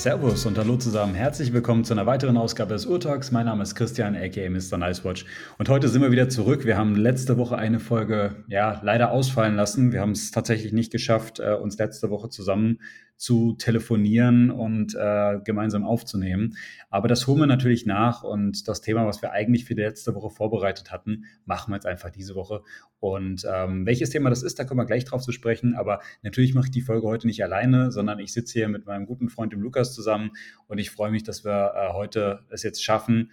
Servus und hallo zusammen. Herzlich willkommen zu einer weiteren Ausgabe des Urtalks. Mein Name ist Christian, aka Mr. Nicewatch. Und heute sind wir wieder zurück. Wir haben letzte Woche eine Folge, ja, leider ausfallen lassen. Wir haben es tatsächlich nicht geschafft, äh, uns letzte Woche zusammen zu telefonieren und äh, gemeinsam aufzunehmen. Aber das holen wir natürlich nach und das Thema, was wir eigentlich für die letzte Woche vorbereitet hatten, machen wir jetzt einfach diese Woche. Und ähm, welches Thema das ist, da kommen wir gleich drauf zu sprechen. Aber natürlich mache ich die Folge heute nicht alleine, sondern ich sitze hier mit meinem guten Freund dem Lukas zusammen und ich freue mich, dass wir äh, heute es jetzt schaffen,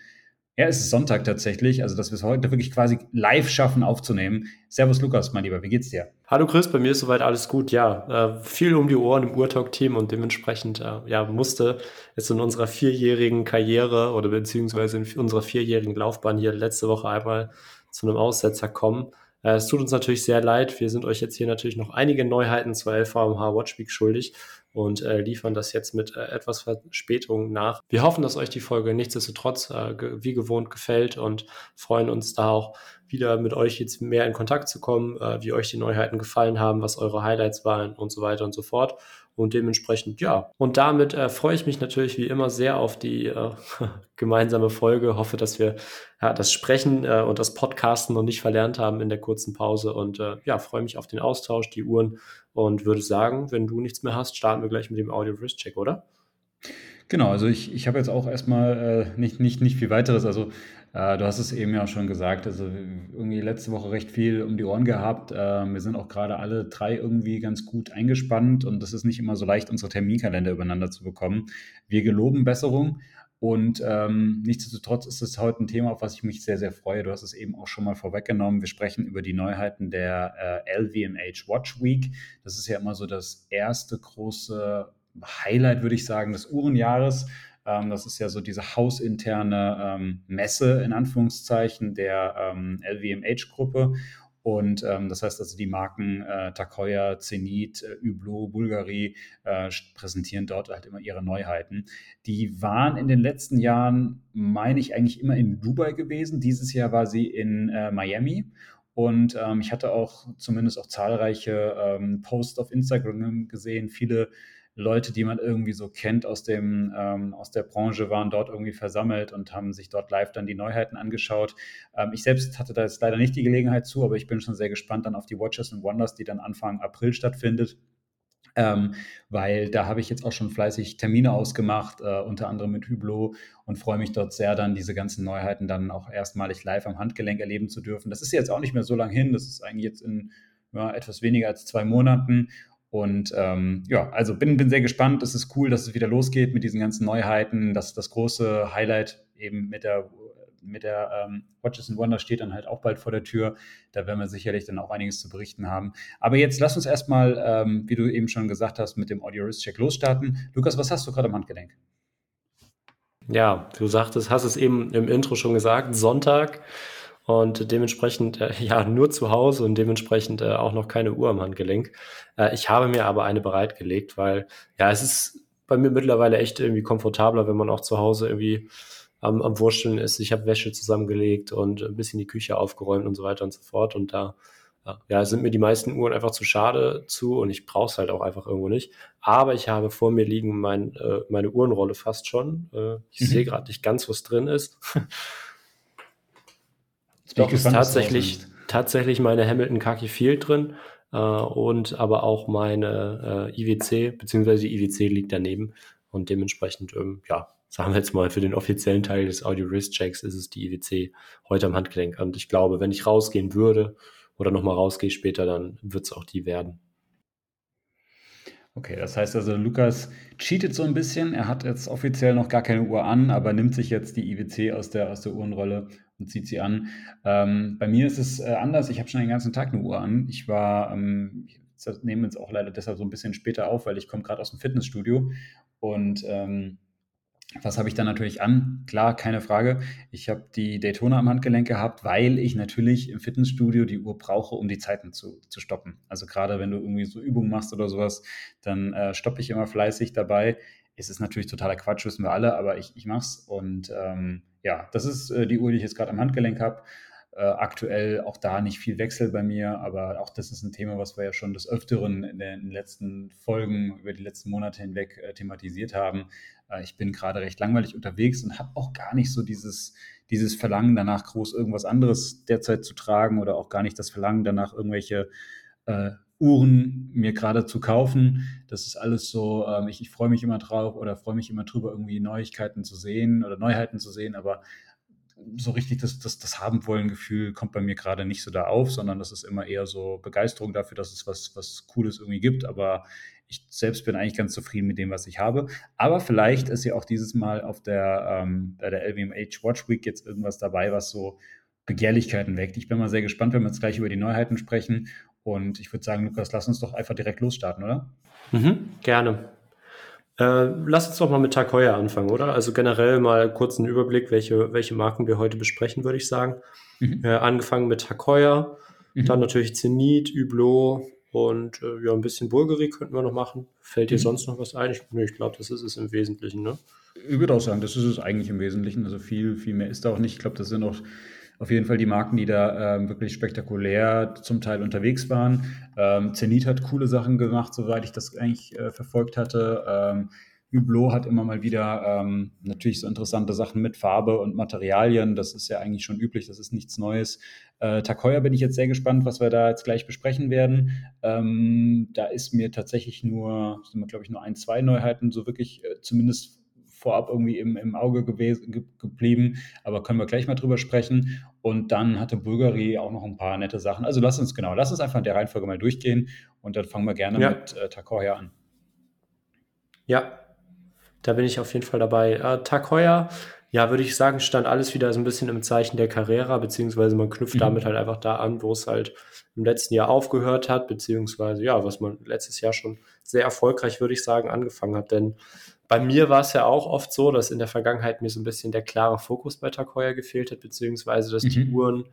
ja, es ist Sonntag tatsächlich, also dass wir es heute wirklich quasi live schaffen aufzunehmen. Servus Lukas, mein Lieber, wie geht's dir? Hallo Chris, bei mir ist soweit alles gut, ja. Äh, viel um die Ohren im Urtalk-Team und dementsprechend äh, ja, musste es in unserer vierjährigen Karriere oder beziehungsweise in unserer vierjährigen Laufbahn hier letzte Woche einmal zu einem Aussetzer kommen. Äh, es tut uns natürlich sehr leid. Wir sind euch jetzt hier natürlich noch einige Neuheiten zur LVMH Watch Week schuldig und äh, liefern das jetzt mit äh, etwas Verspätung nach. Wir hoffen, dass euch die Folge nichtsdestotrotz äh, ge wie gewohnt gefällt und freuen uns da auch wieder mit euch jetzt mehr in Kontakt zu kommen, äh, wie euch die Neuheiten gefallen haben, was eure Highlights waren und so weiter und so fort. Und dementsprechend, ja. Und damit äh, freue ich mich natürlich wie immer sehr auf die äh, gemeinsame Folge. Hoffe, dass wir ja, das Sprechen äh, und das Podcasten noch nicht verlernt haben in der kurzen Pause. Und äh, ja, freue mich auf den Austausch, die Uhren und würde sagen, wenn du nichts mehr hast, starten wir gleich mit dem Audio-Wrist-Check, oder? Genau, also ich, ich habe jetzt auch erstmal äh, nicht, nicht, nicht viel weiteres. Also äh, du hast es eben ja schon gesagt, also irgendwie letzte Woche recht viel um die Ohren gehabt. Äh, wir sind auch gerade alle drei irgendwie ganz gut eingespannt und es ist nicht immer so leicht, unsere Terminkalender übereinander zu bekommen. Wir geloben Besserung. Und ähm, nichtsdestotrotz ist es heute ein Thema, auf was ich mich sehr, sehr freue. Du hast es eben auch schon mal vorweggenommen. Wir sprechen über die Neuheiten der äh, LVMH Watch Week. Das ist ja immer so das erste große Highlight, würde ich sagen, des Uhrenjahres. Ähm, das ist ja so diese hausinterne ähm, Messe in Anführungszeichen der ähm, LVMH-Gruppe. Und ähm, das heißt also, die Marken äh, Takoya, Zenit, äh, Hublot, Bulgari äh, präsentieren dort halt immer ihre Neuheiten. Die waren in den letzten Jahren, meine ich, eigentlich immer in Dubai gewesen. Dieses Jahr war sie in äh, Miami. Und ähm, ich hatte auch zumindest auch zahlreiche ähm, Posts auf Instagram gesehen, viele Leute, die man irgendwie so kennt aus, dem, ähm, aus der Branche, waren dort irgendwie versammelt und haben sich dort live dann die Neuheiten angeschaut. Ähm, ich selbst hatte da jetzt leider nicht die Gelegenheit zu, aber ich bin schon sehr gespannt dann auf die Watches and Wonders, die dann Anfang April stattfindet. Ähm, weil da habe ich jetzt auch schon fleißig Termine ausgemacht, äh, unter anderem mit Hublot und freue mich dort sehr, dann diese ganzen Neuheiten dann auch erstmalig live am Handgelenk erleben zu dürfen. Das ist jetzt auch nicht mehr so lang hin, das ist eigentlich jetzt in ja, etwas weniger als zwei Monaten und ähm, ja, also bin, bin sehr gespannt. Es ist cool, dass es wieder losgeht mit diesen ganzen Neuheiten. Das, das große Highlight eben mit der, mit der ähm, Watches and Wonders steht dann halt auch bald vor der Tür. Da werden wir sicherlich dann auch einiges zu berichten haben. Aber jetzt lass uns erstmal, ähm, wie du eben schon gesagt hast, mit dem Audio Wrist Check losstarten. Lukas, was hast du gerade am Handgelenk? Ja, du sagtest, hast es eben im Intro schon gesagt, Sonntag und dementsprechend äh, ja nur zu Hause und dementsprechend äh, auch noch keine Uhr am Handgelenk. Äh, ich habe mir aber eine bereitgelegt, weil ja, es ist bei mir mittlerweile echt irgendwie komfortabler, wenn man auch zu Hause irgendwie am, am Wursteln ist. Ich habe Wäsche zusammengelegt und ein bisschen die Küche aufgeräumt und so weiter und so fort. Und da ja, sind mir die meisten Uhren einfach zu schade zu und ich brauche es halt auch einfach irgendwo nicht. Aber ich habe vor mir liegen mein, äh, meine Uhrenrolle fast schon. Äh, ich mhm. sehe gerade nicht ganz, was drin ist. Doch, ist tatsächlich, tatsächlich meine Hamilton Khaki Field drin äh, und aber auch meine äh, IWC, beziehungsweise die IWC liegt daneben und dementsprechend, ähm, ja, sagen wir jetzt mal, für den offiziellen Teil des Audio Wrist Checks ist es die IWC heute am Handgelenk. Und ich glaube, wenn ich rausgehen würde oder nochmal rausgehe später, dann wird es auch die werden. Okay, das heißt also, Lukas cheatet so ein bisschen. Er hat jetzt offiziell noch gar keine Uhr an, aber nimmt sich jetzt die IWC aus der, aus der Uhrenrolle und zieht sie an. Ähm, bei mir ist es äh, anders. Ich habe schon den ganzen Tag eine Uhr an. Ich war, ähm, ich nehme jetzt auch leider deshalb so ein bisschen später auf, weil ich komme gerade aus dem Fitnessstudio und ähm, was habe ich dann natürlich an? Klar, keine Frage. Ich habe die Daytona am Handgelenk gehabt, weil ich natürlich im Fitnessstudio die Uhr brauche, um die Zeiten zu, zu stoppen. Also gerade wenn du irgendwie so Übungen machst oder sowas, dann äh, stoppe ich immer fleißig dabei. Es ist natürlich totaler Quatsch, wissen wir alle, aber ich, ich mache es. Und ähm, ja, das ist äh, die Uhr, die ich jetzt gerade am Handgelenk habe. Äh, aktuell auch da nicht viel Wechsel bei mir, aber auch das ist ein Thema, was wir ja schon des Öfteren in den letzten Folgen über die letzten Monate hinweg äh, thematisiert haben. Äh, ich bin gerade recht langweilig unterwegs und habe auch gar nicht so dieses, dieses Verlangen danach, groß irgendwas anderes derzeit zu tragen oder auch gar nicht das Verlangen danach, irgendwelche äh, Uhren mir gerade zu kaufen. Das ist alles so, ähm, ich, ich freue mich immer drauf oder freue mich immer drüber, irgendwie Neuigkeiten zu sehen oder Neuheiten zu sehen, aber so richtig das, das, das haben wollen Gefühl kommt bei mir gerade nicht so da auf, sondern das ist immer eher so Begeisterung dafür, dass es was, was Cooles irgendwie gibt. Aber ich selbst bin eigentlich ganz zufrieden mit dem, was ich habe. Aber vielleicht ist ja auch dieses Mal auf der, ähm, bei der LVMH Watch Week jetzt irgendwas dabei, was so Begehrlichkeiten weckt. Ich bin mal sehr gespannt, wenn wir jetzt gleich über die Neuheiten sprechen. Und ich würde sagen, Lukas, lass uns doch einfach direkt losstarten, oder? Mhm, gerne. Äh, lass uns doch mal mit Tag Heuer anfangen, oder? Also generell mal kurz einen Überblick, welche, welche Marken wir heute besprechen, würde ich sagen. Mhm. Äh, angefangen mit Tag Heuer, mhm. dann natürlich Zenit, Hublot und äh, ja, ein bisschen Bulgari könnten wir noch machen. Fällt dir mhm. sonst noch was ein? Ich, ich glaube, das ist es im Wesentlichen, ne? Ich würde auch sagen, das ist es eigentlich im Wesentlichen. Also viel, viel mehr ist da auch nicht. Ich glaube, das sind auch auf jeden Fall die Marken, die da ähm, wirklich spektakulär zum Teil unterwegs waren. Ähm, Zenit hat coole Sachen gemacht, soweit ich das eigentlich äh, verfolgt hatte. Ähm, Hublot hat immer mal wieder ähm, natürlich so interessante Sachen mit Farbe und Materialien. Das ist ja eigentlich schon üblich, das ist nichts Neues. Äh, Takoya bin ich jetzt sehr gespannt, was wir da jetzt gleich besprechen werden. Ähm, da ist mir tatsächlich nur, glaube ich, nur ein, zwei Neuheiten so wirklich äh, zumindest vorab irgendwie im, im Auge gewesen, ge geblieben, aber können wir gleich mal drüber sprechen. Und dann hatte Bulgari auch noch ein paar nette Sachen. Also lass uns genau, lass uns einfach in der Reihenfolge mal durchgehen und dann fangen wir gerne ja. mit äh, Takoya an. Ja, da bin ich auf jeden Fall dabei. Äh, Takoya, ja, würde ich sagen, stand alles wieder so ein bisschen im Zeichen der Carrera, beziehungsweise man knüpft mhm. damit halt einfach da an, wo es halt im letzten Jahr aufgehört hat, beziehungsweise ja, was man letztes Jahr schon sehr erfolgreich, würde ich sagen, angefangen hat. Denn bei mir war es ja auch oft so, dass in der Vergangenheit mir so ein bisschen der klare Fokus bei Tag gefehlt hat, beziehungsweise dass mhm. die Uhren,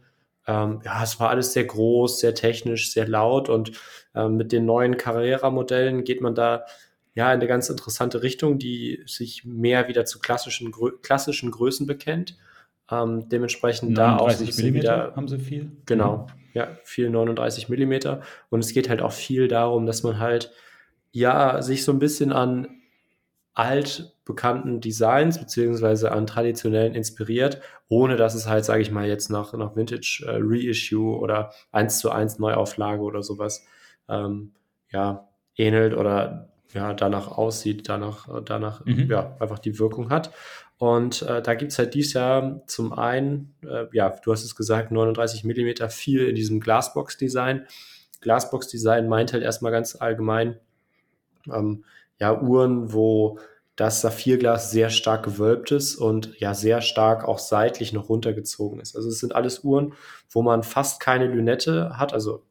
ähm, ja, es war alles sehr groß, sehr technisch, sehr laut und ähm, mit den neuen Carrera-Modellen geht man da ja in eine ganz interessante Richtung, die sich mehr wieder zu klassischen, klassischen Größen bekennt. Ähm, dementsprechend da auch so wieder, haben sie viel. Genau, ja, viel 39 Millimeter. Und es geht halt auch viel darum, dass man halt ja sich so ein bisschen an altbekannten Designs beziehungsweise an traditionellen inspiriert, ohne dass es halt, sage ich mal, jetzt nach, nach Vintage äh, Reissue oder 1 zu 1 Neuauflage oder sowas ähm, ja, ähnelt oder ja, danach aussieht, danach, danach mhm. ja, einfach die Wirkung hat. Und äh, da gibt es halt dieses Jahr zum einen, äh, ja, du hast es gesagt, 39 Millimeter viel in diesem Glassbox-Design. Glassbox-Design meint halt erstmal ganz allgemein, ähm, ja, Uhren, wo das Saphirglas sehr stark gewölbt ist und ja sehr stark auch seitlich noch runtergezogen ist. Also es sind alles Uhren, wo man fast keine Lünette hat. Also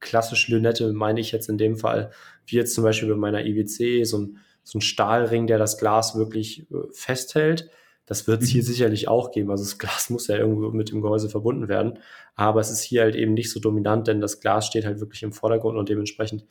klassische Lünette meine ich jetzt in dem Fall, wie jetzt zum Beispiel bei meiner IWC, so ein, so ein Stahlring, der das Glas wirklich äh, festhält. Das wird es hier mhm. sicherlich auch geben. Also das Glas muss ja irgendwo mit dem Gehäuse verbunden werden. Aber es ist hier halt eben nicht so dominant, denn das Glas steht halt wirklich im Vordergrund und dementsprechend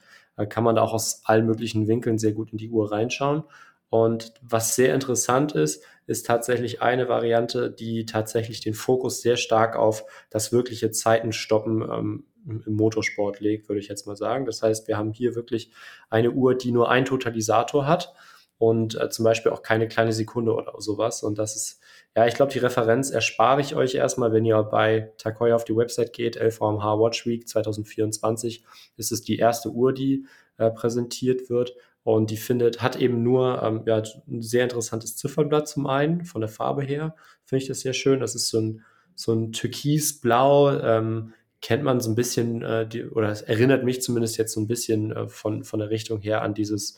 kann man da auch aus allen möglichen Winkeln sehr gut in die Uhr reinschauen. Und was sehr interessant ist, ist tatsächlich eine Variante, die tatsächlich den Fokus sehr stark auf das wirkliche Zeitenstoppen ähm, im Motorsport legt, würde ich jetzt mal sagen. Das heißt, wir haben hier wirklich eine Uhr, die nur einen Totalisator hat und äh, zum Beispiel auch keine kleine Sekunde oder sowas. Und das ist, ja, ich glaube, die Referenz erspare ich euch erstmal, wenn ihr bei Takoya auf die Website geht, LVMH Watch Week 2024, ist es die erste Uhr, die äh, präsentiert wird. Und die findet, hat eben nur ähm, ja, ein sehr interessantes Ziffernblatt zum einen, von der Farbe her, finde ich das sehr schön. Das ist so ein, so ein türkisblau, ähm, kennt man so ein bisschen, äh, die, oder es erinnert mich zumindest jetzt so ein bisschen äh, von, von der Richtung her an dieses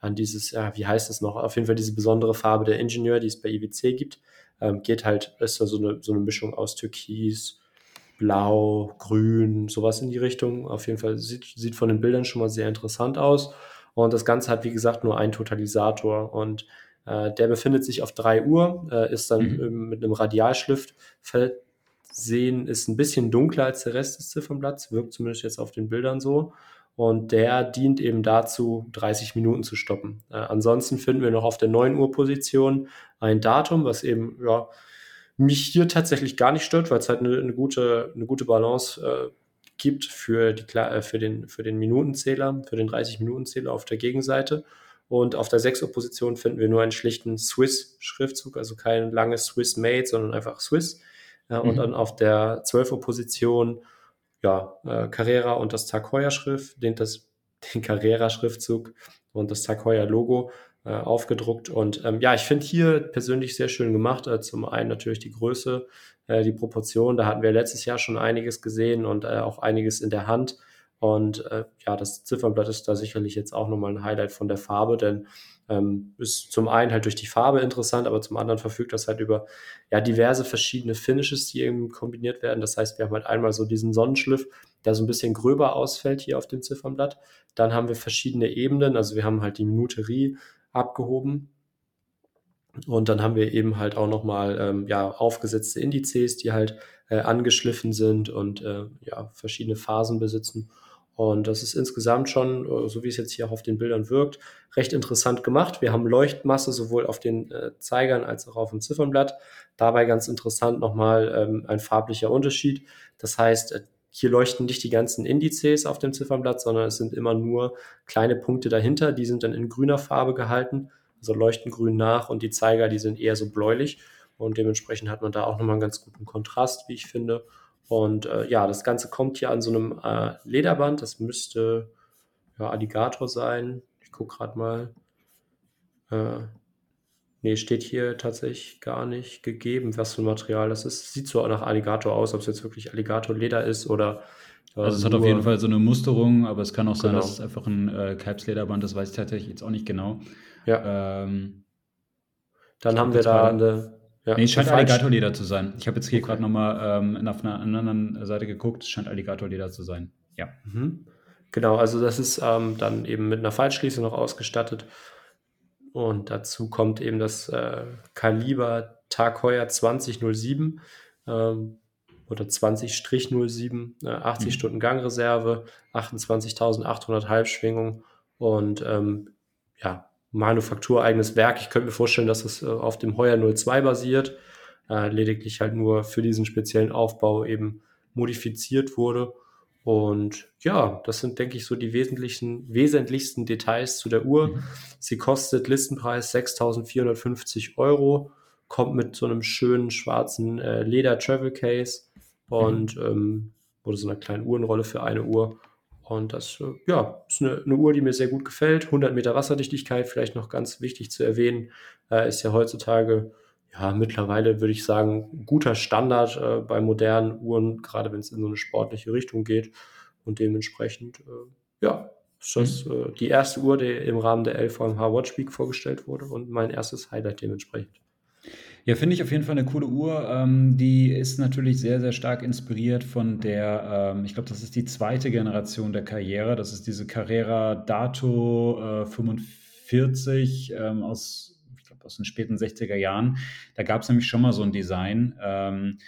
an dieses, ja, wie heißt es noch, auf jeden Fall diese besondere Farbe der Ingenieur, die es bei IWC gibt. Ähm, geht halt, ist da so eine, so eine Mischung aus Türkis, Blau, Grün, sowas in die Richtung. Auf jeden Fall sieht, sieht von den Bildern schon mal sehr interessant aus. Und das Ganze hat, wie gesagt, nur einen Totalisator und äh, der befindet sich auf 3 Uhr, äh, ist dann mhm. mit einem Radialschliff versehen, ist ein bisschen dunkler als der Rest des Ziffernblatts, wirkt zumindest jetzt auf den Bildern so. Und der dient eben dazu, 30 Minuten zu stoppen. Äh, ansonsten finden wir noch auf der 9 Uhr Position ein Datum, was eben ja, mich hier tatsächlich gar nicht stört, weil es halt eine, eine, gute, eine gute Balance äh, gibt für, die, äh, für, den, für den Minutenzähler, für den 30-Minutenzähler auf der Gegenseite. Und auf der 6 Uhr Position finden wir nur einen schlichten Swiss-Schriftzug, also kein langes Swiss-Made, sondern einfach Swiss. Ja, mhm. Und dann auf der 12 Uhr Position, ja, äh, Carrera und das Tag Heuer Schrift, den, das, den Carrera Schriftzug und das Tag Heuer Logo äh, aufgedruckt. Und ähm, ja, ich finde hier persönlich sehr schön gemacht. Äh, zum einen natürlich die Größe, äh, die Proportion. Da hatten wir letztes Jahr schon einiges gesehen und äh, auch einiges in der Hand. Und äh, ja, das Ziffernblatt ist da sicherlich jetzt auch nochmal ein Highlight von der Farbe, denn ähm, ist zum einen halt durch die Farbe interessant, aber zum anderen verfügt das halt über ja diverse verschiedene Finishes, die eben kombiniert werden. Das heißt, wir haben halt einmal so diesen Sonnenschliff, der so ein bisschen gröber ausfällt hier auf dem Ziffernblatt. Dann haben wir verschiedene Ebenen, also wir haben halt die Minuterie, abgehoben. Und dann haben wir eben halt auch nochmal ähm, ja, aufgesetzte Indizes, die halt äh, angeschliffen sind und äh, ja, verschiedene Phasen besitzen. Und das ist insgesamt schon, äh, so wie es jetzt hier auch auf den Bildern wirkt, recht interessant gemacht. Wir haben Leuchtmasse sowohl auf den äh, Zeigern als auch auf dem Ziffernblatt. Dabei ganz interessant nochmal ähm, ein farblicher Unterschied. Das heißt, äh, hier leuchten nicht die ganzen Indizes auf dem Ziffernblatt, sondern es sind immer nur kleine Punkte dahinter, die sind dann in grüner Farbe gehalten, also leuchten grün nach und die Zeiger, die sind eher so bläulich und dementsprechend hat man da auch nochmal einen ganz guten Kontrast, wie ich finde. Und äh, ja, das Ganze kommt hier an so einem äh, Lederband, das müsste ja, Alligator sein. Ich gucke gerade mal. Äh, Nee, steht hier tatsächlich gar nicht gegeben, was für ein Material das ist. Sieht so nach Alligator aus, ob es jetzt wirklich Alligatorleder ist oder. Äh, also es hat auf jeden Fall so eine Musterung, aber es kann auch sein, genau. dass es einfach ein äh, Kalbslederband ist, weiß ich tatsächlich jetzt auch nicht genau. Ja. Ähm, Dann haben wir da eine. Ja, nee, es scheint Alligatorleder zu sein. Ich habe jetzt hier okay. gerade nochmal ähm, auf einer anderen Seite geguckt, es scheint Alligatorleder zu sein. Ja. Mhm. Genau, also das ist ähm, dann eben mit einer Faltschließung noch ausgestattet. Und dazu kommt eben das äh, Kaliber Tag Heuer 2007 ähm, oder 20-07, äh, 80 mhm. Stunden Gangreserve, 28.800 Halbschwingung und ähm, ja, manufaktureigenes Werk. Ich könnte mir vorstellen, dass es äh, auf dem Heuer 02 basiert, äh, lediglich halt nur für diesen speziellen Aufbau eben modifiziert wurde. Und ja, das sind, denke ich, so die wesentlichen, wesentlichsten Details zu der Uhr. Mhm. Sie kostet Listenpreis 6.450 Euro, kommt mit so einem schönen schwarzen äh, Leder Travel Case und mhm. ähm, oder so einer kleinen Uhrenrolle für eine Uhr. Und das äh, ja, ist eine, eine, Uhr, die mir sehr gut gefällt. 100 Meter Wasserdichtigkeit, vielleicht noch ganz wichtig zu erwähnen, äh, ist ja heutzutage ja, mittlerweile würde ich sagen, guter Standard äh, bei modernen Uhren, gerade wenn es in so eine sportliche Richtung geht. Und dementsprechend, äh, ja, ist das mhm. äh, die erste Uhr, die im Rahmen der LVMH Watch Week vorgestellt wurde und mein erstes Highlight dementsprechend. Ja, finde ich auf jeden Fall eine coole Uhr. Ähm, die ist natürlich sehr, sehr stark inspiriert von der, ähm, ich glaube, das ist die zweite Generation der Karriere. Das ist diese Carrera Dato äh, 45 ähm, aus aus den späten 60er Jahren. Da gab es nämlich schon mal so ein Design, ähm,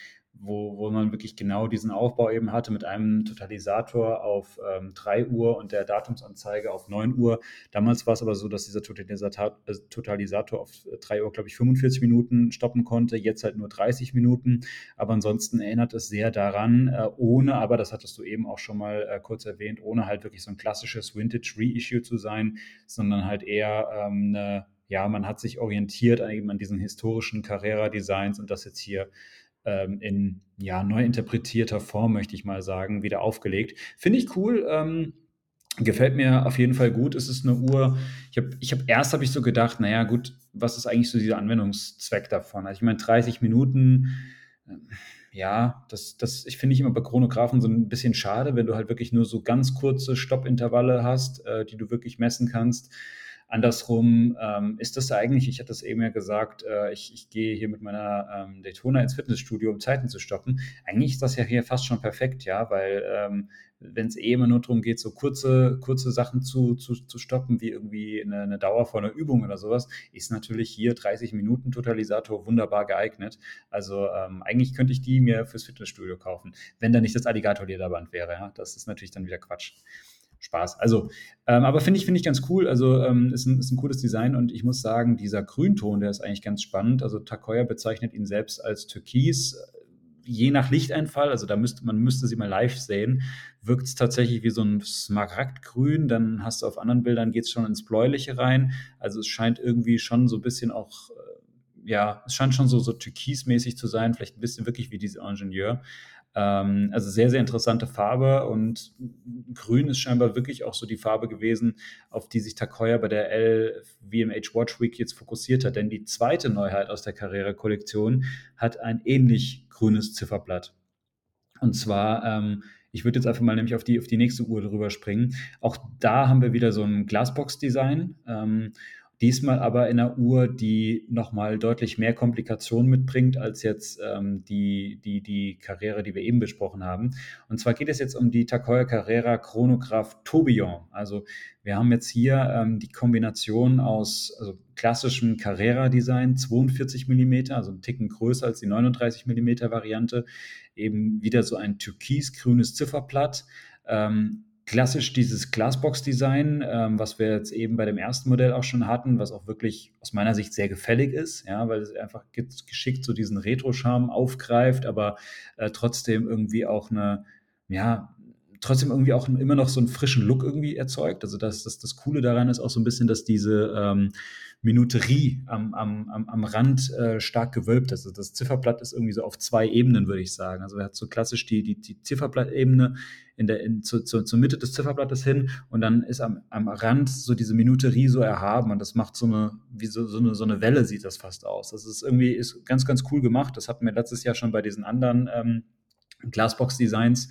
wo, wo man wirklich genau diesen Aufbau eben hatte mit einem Totalisator auf ähm, 3 Uhr und der Datumsanzeige auf 9 Uhr. Damals war es aber so, dass dieser Totalisator, äh, Totalisator auf 3 Uhr, glaube ich, 45 Minuten stoppen konnte, jetzt halt nur 30 Minuten. Aber ansonsten erinnert es sehr daran, äh, ohne, aber das hattest du eben auch schon mal äh, kurz erwähnt, ohne halt wirklich so ein klassisches Vintage-Reissue zu sein, sondern halt eher ähm, eine ja, man hat sich orientiert an, an diesen historischen Carrera-Designs und das jetzt hier ähm, in ja, neu interpretierter Form, möchte ich mal sagen, wieder aufgelegt. Finde ich cool. Ähm, gefällt mir auf jeden Fall gut. Es ist eine Uhr. Ich habe ich hab, erst habe ich so gedacht, naja, gut, was ist eigentlich so dieser Anwendungszweck davon? Also ich meine, 30 Minuten, äh, ja, das, das ich finde ich immer bei Chronographen so ein bisschen schade, wenn du halt wirklich nur so ganz kurze Stoppintervalle hast, äh, die du wirklich messen kannst. Andersrum ähm, ist das eigentlich, ich hatte das eben ja gesagt, äh, ich, ich gehe hier mit meiner ähm, Daytona ins Fitnessstudio, um Zeiten zu stoppen. Eigentlich ist das ja hier fast schon perfekt, ja, weil ähm, wenn es eh immer nur darum geht, so kurze, kurze Sachen zu, zu, zu stoppen, wie irgendwie eine, eine dauervolle Übung oder sowas, ist natürlich hier 30 Minuten Totalisator wunderbar geeignet. Also ähm, eigentlich könnte ich die mir fürs Fitnessstudio kaufen, wenn da nicht das Alligator-Lederband wäre. Ja? Das ist natürlich dann wieder Quatsch. Spaß. Also, ähm, aber finde ich, finde ich ganz cool. Also, ähm, ist, ein, ist ein cooles Design und ich muss sagen, dieser Grünton, der ist eigentlich ganz spannend. Also, Takoya bezeichnet ihn selbst als Türkis. Je nach Lichteinfall, also da müsste man müsste sie mal live sehen, wirkt es tatsächlich wie so ein Smaragdgrün. Dann hast du auf anderen Bildern geht es schon ins Bläuliche rein. Also es scheint irgendwie schon so ein bisschen auch, äh, ja, es scheint schon so, so türkismäßig zu sein, vielleicht ein bisschen wirklich wie diese Ingenieur. Ähm, also sehr, sehr interessante Farbe und grün ist scheinbar wirklich auch so die Farbe gewesen, auf die sich Takoya bei der LVMH Watch Week jetzt fokussiert hat. Denn die zweite Neuheit aus der Carrera-Kollektion hat ein ähnlich grünes Zifferblatt. Und zwar, ähm, ich würde jetzt einfach mal nämlich auf die, auf die nächste Uhr drüber springen. Auch da haben wir wieder so ein Glasbox-Design. Ähm, Diesmal aber in einer Uhr, die nochmal deutlich mehr Komplikationen mitbringt als jetzt ähm, die, die, die Carrera, die wir eben besprochen haben. Und zwar geht es jetzt um die Takoya Carrera Chronograph Tourbillon. Also wir haben jetzt hier ähm, die Kombination aus also klassischem Carrera-Design, 42 mm, also ein Ticken größer als die 39 mm Variante, eben wieder so ein türkisgrünes Zifferblatt. Ähm, klassisch dieses Glassbox-Design, ähm, was wir jetzt eben bei dem ersten Modell auch schon hatten, was auch wirklich aus meiner Sicht sehr gefällig ist, ja, weil es einfach geschickt so diesen Retro-Charme aufgreift, aber äh, trotzdem irgendwie auch eine, ja, trotzdem irgendwie auch immer noch so einen frischen Look irgendwie erzeugt. Also das, das, das Coole daran ist auch so ein bisschen, dass diese ähm, Minuterie am, am, am, Rand äh, stark gewölbt ist. Also das Zifferblatt ist irgendwie so auf zwei Ebenen, würde ich sagen. Also er hat so klassisch die, die, die Zifferblattebene in der, in, zu, zu, zur Mitte des Zifferblattes hin und dann ist am, am Rand so diese Minuterie so erhaben und das macht so eine, wie so, so, eine, so eine Welle sieht das fast aus. Das ist irgendwie ist ganz, ganz cool gemacht. Das hatten wir letztes Jahr schon bei diesen anderen ähm, Glasbox-Designs.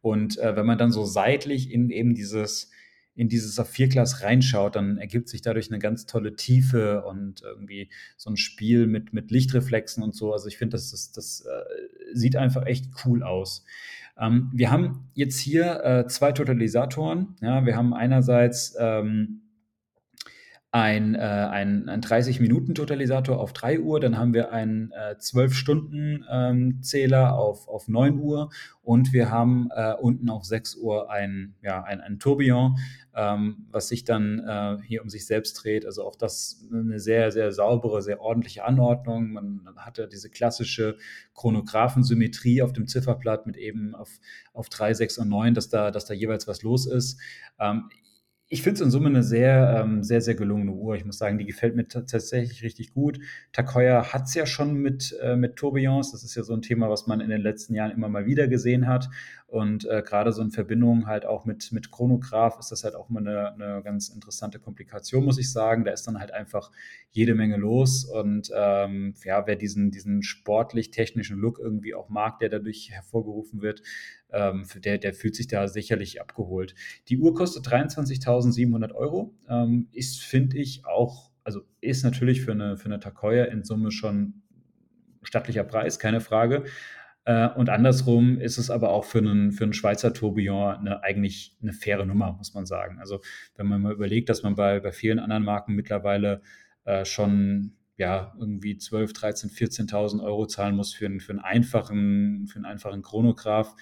Und äh, wenn man dann so seitlich in eben dieses in dieses Saphirglas reinschaut, dann ergibt sich dadurch eine ganz tolle Tiefe und irgendwie so ein Spiel mit, mit Lichtreflexen und so. Also ich finde, das, das, das äh, sieht einfach echt cool aus. Ähm, wir haben jetzt hier äh, zwei Totalisatoren. Ja, wir haben einerseits ähm, ein, äh, ein, ein 30-Minuten-Totalisator auf 3 Uhr, dann haben wir einen äh, 12-Stunden-Zähler ähm, auf, auf 9 Uhr und wir haben äh, unten auf 6 Uhr ein, ja, ein, ein Tourbillon, ähm, was sich dann äh, hier um sich selbst dreht. Also auch das eine sehr, sehr saubere, sehr ordentliche Anordnung. Man hat ja diese klassische Chronographensymmetrie auf dem Zifferblatt mit eben auf, auf 3, 6 und 9, dass da, dass da jeweils was los ist. Ähm, ich finde es in Summe eine sehr, ähm, sehr, sehr gelungene Uhr. Ich muss sagen, die gefällt mir tatsächlich richtig gut. Takoya hat es ja schon mit, äh, mit Tourbillons. Das ist ja so ein Thema, was man in den letzten Jahren immer mal wieder gesehen hat. Und äh, gerade so in Verbindung halt auch mit, mit Chronograph ist das halt auch immer eine, eine ganz interessante Komplikation, muss ich sagen. Da ist dann halt einfach jede Menge los. Und ähm, ja, wer diesen, diesen sportlich-technischen Look irgendwie auch mag, der dadurch hervorgerufen wird, ähm, der, der fühlt sich da sicherlich abgeholt. Die Uhr kostet 23.700 Euro. Ähm, ist, finde ich, auch, also ist natürlich für eine, für eine Takoya in Summe schon stattlicher Preis, keine Frage. Äh, und andersrum ist es aber auch für einen, für einen Schweizer Tourbillon eine, eigentlich eine faire Nummer, muss man sagen. Also wenn man mal überlegt, dass man bei, bei vielen anderen Marken mittlerweile äh, schon ja, irgendwie 12, 13, 14.000 Euro zahlen muss für einen, für einen einfachen, für einen einfachen Chronograph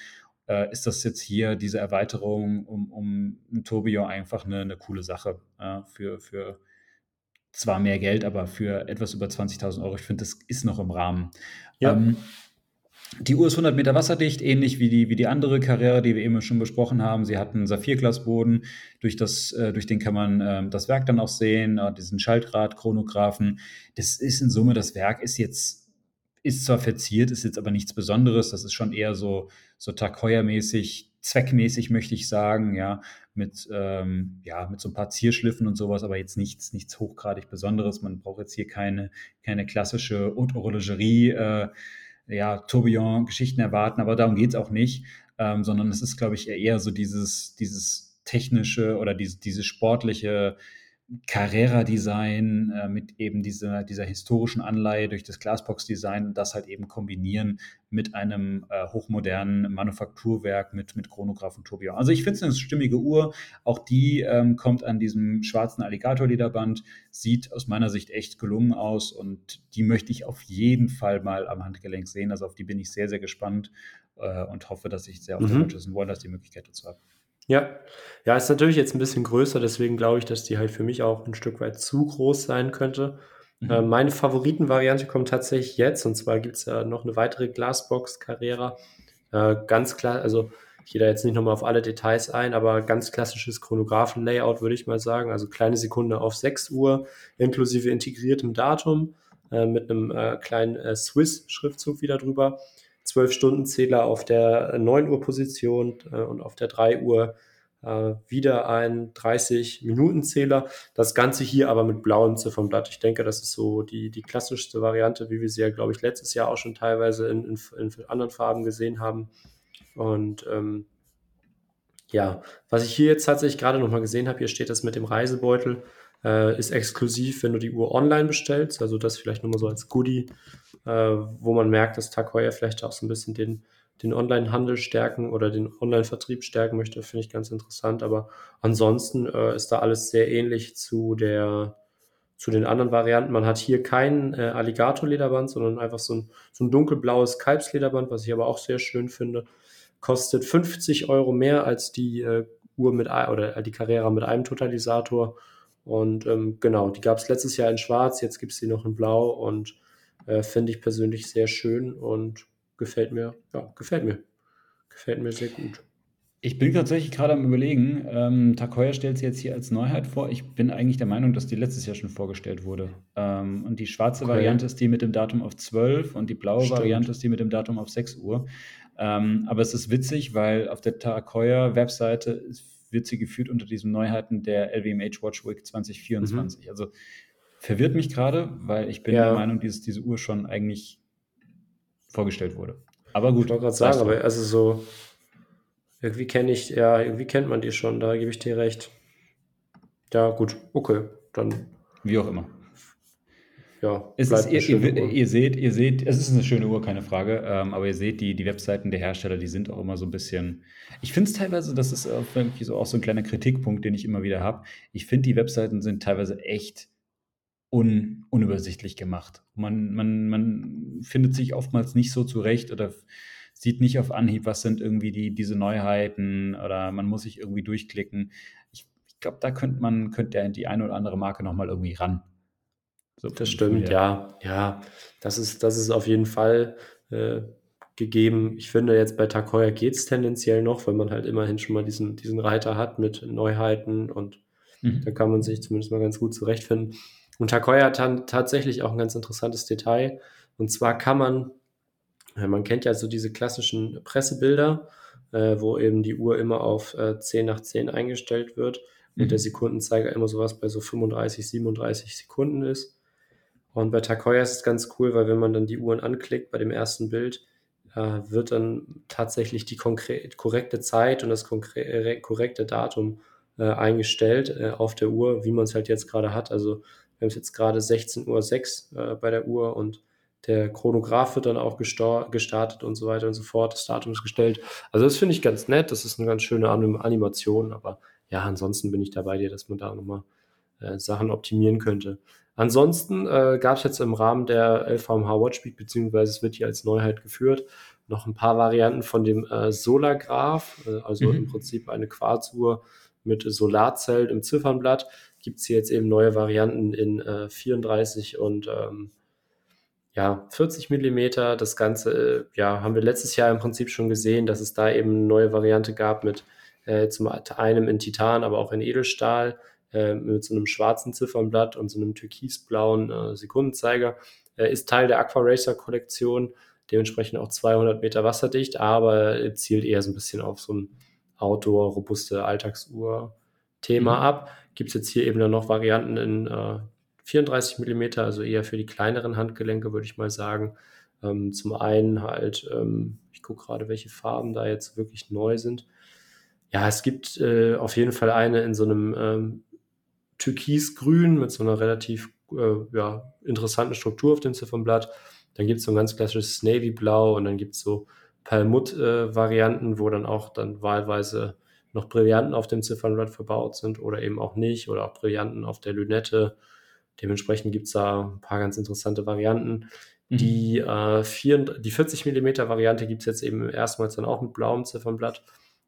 äh, ist das jetzt hier diese Erweiterung um, um ein Tourbillon einfach eine, eine coole Sache äh, für, für zwar mehr Geld, aber für etwas über 20.000 Euro. Ich finde, das ist noch im Rahmen. Ja. Ähm, die Uhr ist 100 Meter wasserdicht, ähnlich wie die, wie die andere Carrera, die wir eben schon besprochen haben. Sie hat einen Saphirglasboden, durch, das, äh, durch den kann man äh, das Werk dann auch sehen, äh, diesen Schaltrad, Chronographen. Das ist in Summe, das Werk ist jetzt ist zwar verziert, ist jetzt aber nichts Besonderes. Das ist schon eher so, so Takoya-mäßig, zweckmäßig, möchte ich sagen, ja, mit, ähm, ja, mit so ein paar Zierschliffen und sowas, aber jetzt nichts, nichts hochgradig Besonderes. Man braucht jetzt hier keine, keine klassische Haute Horlogerie, äh, ja, Tourbillon-Geschichten erwarten, aber darum geht es auch nicht, ähm, sondern es ist, glaube ich, eher so dieses, dieses technische oder diese, diese sportliche Carrera-Design äh, mit eben dieser, dieser historischen Anleihe durch das Glasbox-Design und das halt eben kombinieren mit einem äh, hochmodernen Manufakturwerk mit, mit Chronograph und Tourbillon. Also ich finde es eine stimmige Uhr. Auch die ähm, kommt an diesem schwarzen Alligator-Lederband, sieht aus meiner Sicht echt gelungen aus und die möchte ich auf jeden Fall mal am Handgelenk sehen. Also auf die bin ich sehr, sehr gespannt äh, und hoffe, dass ich sehr auf mhm. der Wonders die Möglichkeit dazu habe. Ja, ja, ist natürlich jetzt ein bisschen größer, deswegen glaube ich, dass die halt für mich auch ein Stück weit zu groß sein könnte. Mhm. Äh, meine Favoritenvariante kommt tatsächlich jetzt, und zwar gibt es ja noch eine weitere Glassbox Carrera. Äh, ganz klar, also ich gehe da jetzt nicht nochmal auf alle Details ein, aber ganz klassisches Chronographen-Layout, würde ich mal sagen. Also kleine Sekunde auf 6 Uhr, inklusive integriertem Datum, äh, mit einem äh, kleinen äh, Swiss-Schriftzug wieder drüber. 12-Stunden-Zähler auf der 9 Uhr Position äh, und auf der 3 Uhr äh, wieder ein 30-Minuten-Zähler. Das Ganze hier aber mit blauem Ziffernblatt. Ich denke, das ist so die, die klassischste Variante, wie wir sie ja, glaube ich, letztes Jahr auch schon teilweise in, in, in anderen Farben gesehen haben. Und ähm, ja, was ich hier jetzt tatsächlich gerade nochmal gesehen habe, hier steht das mit dem Reisebeutel, äh, ist exklusiv, wenn du die Uhr online bestellst. Also das vielleicht nochmal so als Goodie, äh, wo man merkt, dass Tag Heuer vielleicht auch so ein bisschen den, den Online-Handel stärken oder den Online-Vertrieb stärken möchte, finde ich ganz interessant. Aber ansonsten äh, ist da alles sehr ähnlich zu der zu den anderen Varianten. Man hat hier kein äh, Alligator-Lederband, sondern einfach so ein, so ein dunkelblaues Kalbslederband, was ich aber auch sehr schön finde. Kostet 50 Euro mehr als die äh, Uhr mit oder die Carrera mit einem Totalisator. Und ähm, genau, die gab es letztes Jahr in Schwarz, jetzt gibt es sie noch in Blau und äh, finde ich persönlich sehr schön und gefällt mir, ja, gefällt mir. Gefällt mir sehr gut. Ich bin tatsächlich gerade am Überlegen. Ähm, Takoya stellt sie jetzt hier als Neuheit vor. Ich bin eigentlich der Meinung, dass die letztes Jahr schon vorgestellt wurde. Ähm, und die schwarze okay. Variante ist die mit dem Datum auf 12 und die blaue Stimmt. Variante ist die mit dem Datum auf 6 Uhr. Ähm, aber es ist witzig, weil auf der Takoya-Webseite wird sie geführt unter diesen Neuheiten der LVMH Watch Week 2024. Mhm. Also verwirrt mich gerade, weil ich bin ja. der Meinung, dass diese Uhr schon eigentlich vorgestellt wurde. Aber gut. Ich wollte gerade sagen, aber also so, irgendwie kenne ich, ja, irgendwie kennt man die schon, da gebe ich dir recht. Ja, gut, okay, dann. Wie auch immer. Ja, es ist, ihr, ihr, ihr, seht, ihr seht, es ist eine schöne Uhr, keine Frage, ähm, aber ihr seht, die, die Webseiten der Hersteller, die sind auch immer so ein bisschen. Ich finde es teilweise, das ist auch, so, auch so ein kleiner Kritikpunkt, den ich immer wieder habe. Ich finde, die Webseiten sind teilweise echt un, unübersichtlich gemacht. Man, man, man findet sich oftmals nicht so zurecht oder sieht nicht auf Anhieb, was sind irgendwie die, diese Neuheiten oder man muss sich irgendwie durchklicken. Ich, ich glaube, da könnte man, könnte ja die eine oder andere Marke nochmal irgendwie ran. So das stimmt, ja. Ja, das ist, das ist auf jeden Fall äh, gegeben. Ich finde, jetzt bei Heuer geht es tendenziell noch, weil man halt immerhin schon mal diesen, diesen Reiter hat mit Neuheiten und mhm. da kann man sich zumindest mal ganz gut zurechtfinden. Und Heuer hat dann tatsächlich auch ein ganz interessantes Detail. Und zwar kann man, man kennt ja so diese klassischen Pressebilder, äh, wo eben die Uhr immer auf äh, 10 nach 10 eingestellt wird mhm. und der Sekundenzeiger immer sowas bei so 35, 37 Sekunden ist. Und bei Takoya ist es ganz cool, weil wenn man dann die Uhren anklickt bei dem ersten Bild, äh, wird dann tatsächlich die korrekte Zeit und das korrekte Datum äh, eingestellt äh, auf der Uhr, wie man es halt jetzt gerade hat. Also wir haben es jetzt gerade 16.06 Uhr äh, bei der Uhr und der Chronograph wird dann auch gestartet und so weiter und so fort. Das Datum ist gestellt. Also das finde ich ganz nett. Das ist eine ganz schöne Animation. Aber ja, ansonsten bin ich da bei dir, dass man da nochmal äh, Sachen optimieren könnte. Ansonsten äh, gab es jetzt im Rahmen der LVMH Watchpeak, beziehungsweise es wird hier als Neuheit geführt, noch ein paar Varianten von dem äh, Solargraph, äh, also mhm. im Prinzip eine Quarzuhr mit Solarzellen im Ziffernblatt. Gibt es hier jetzt eben neue Varianten in äh, 34 und ähm, ja, 40 Millimeter. Das Ganze äh, ja, haben wir letztes Jahr im Prinzip schon gesehen, dass es da eben eine neue Variante gab mit äh, zum einen in Titan, aber auch in Edelstahl äh, mit so einem schwarzen Ziffernblatt und so einem türkisblauen äh, Sekundenzeiger. Äh, ist Teil der Aqua Racer Kollektion, dementsprechend auch 200 Meter wasserdicht, aber zielt eher so ein bisschen auf so ein Outdoor, robuste Alltagsuhr-Thema mhm. ab. Gibt es jetzt hier eben dann noch Varianten in äh, 34 mm, also eher für die kleineren Handgelenke, würde ich mal sagen. Ähm, zum einen halt, ähm, ich gucke gerade, welche Farben da jetzt wirklich neu sind. Ja, es gibt äh, auf jeden Fall eine in so einem ähm, türkisgrün mit so einer relativ äh, ja, interessanten Struktur auf dem Ziffernblatt. Dann gibt es so ein ganz klassisches Navy-Blau und dann gibt es so Perlmutt-Varianten, äh, wo dann auch dann wahlweise noch Brillanten auf dem Ziffernblatt verbaut sind oder eben auch nicht oder auch Brillanten auf der Lünette. Dementsprechend gibt es da ein paar ganz interessante Varianten. Mhm. Die, äh, vier, die 40 mm Variante gibt es jetzt eben erstmals dann auch mit blauem Ziffernblatt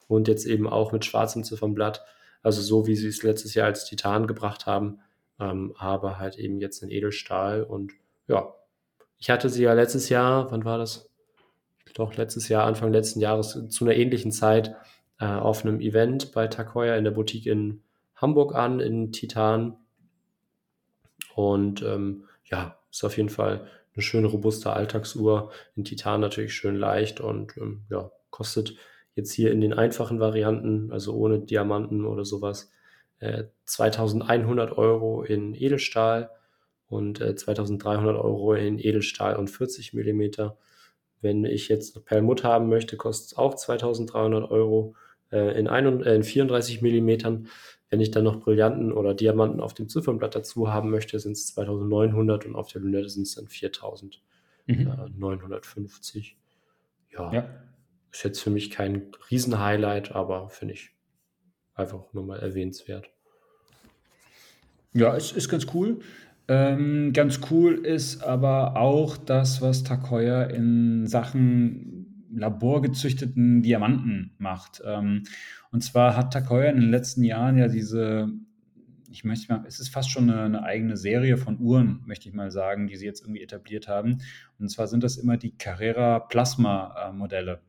und jetzt eben auch mit schwarzem Ziffernblatt. Also so, wie sie es letztes Jahr als Titan gebracht haben, ähm, aber halt eben jetzt in Edelstahl. Und ja, ich hatte sie ja letztes Jahr, wann war das? Doch, letztes Jahr, Anfang letzten Jahres, zu einer ähnlichen Zeit äh, auf einem Event bei Takoya in der Boutique in Hamburg an, in Titan. Und ähm, ja, ist auf jeden Fall eine schöne, robuste Alltagsuhr. In Titan natürlich schön leicht und ähm, ja, kostet jetzt hier in den einfachen Varianten, also ohne Diamanten oder sowas, äh, 2100 Euro in Edelstahl und äh, 2300 Euro in Edelstahl und 40 Millimeter. Wenn ich jetzt Perlmutt haben möchte, kostet es auch 2300 Euro äh, in, ein, äh, in 34 Millimetern. Wenn ich dann noch Brillanten oder Diamanten auf dem Ziffernblatt dazu haben möchte, sind es 2900 und auf der Lünette sind es dann 4950. Mhm. Äh, ja, ist jetzt für mich kein Riesenhighlight, aber finde ich einfach nur mal erwähnenswert. Ja, es ist ganz cool. Ähm, ganz cool ist aber auch das, was Takoya in Sachen laborgezüchteten Diamanten macht. Ähm, und zwar hat Takoya in den letzten Jahren ja diese, ich möchte mal, es ist fast schon eine, eine, eigene Serie von Uhren, möchte ich mal sagen, die sie jetzt irgendwie etabliert haben. Und zwar sind das immer die Carrera Plasma äh, Modelle.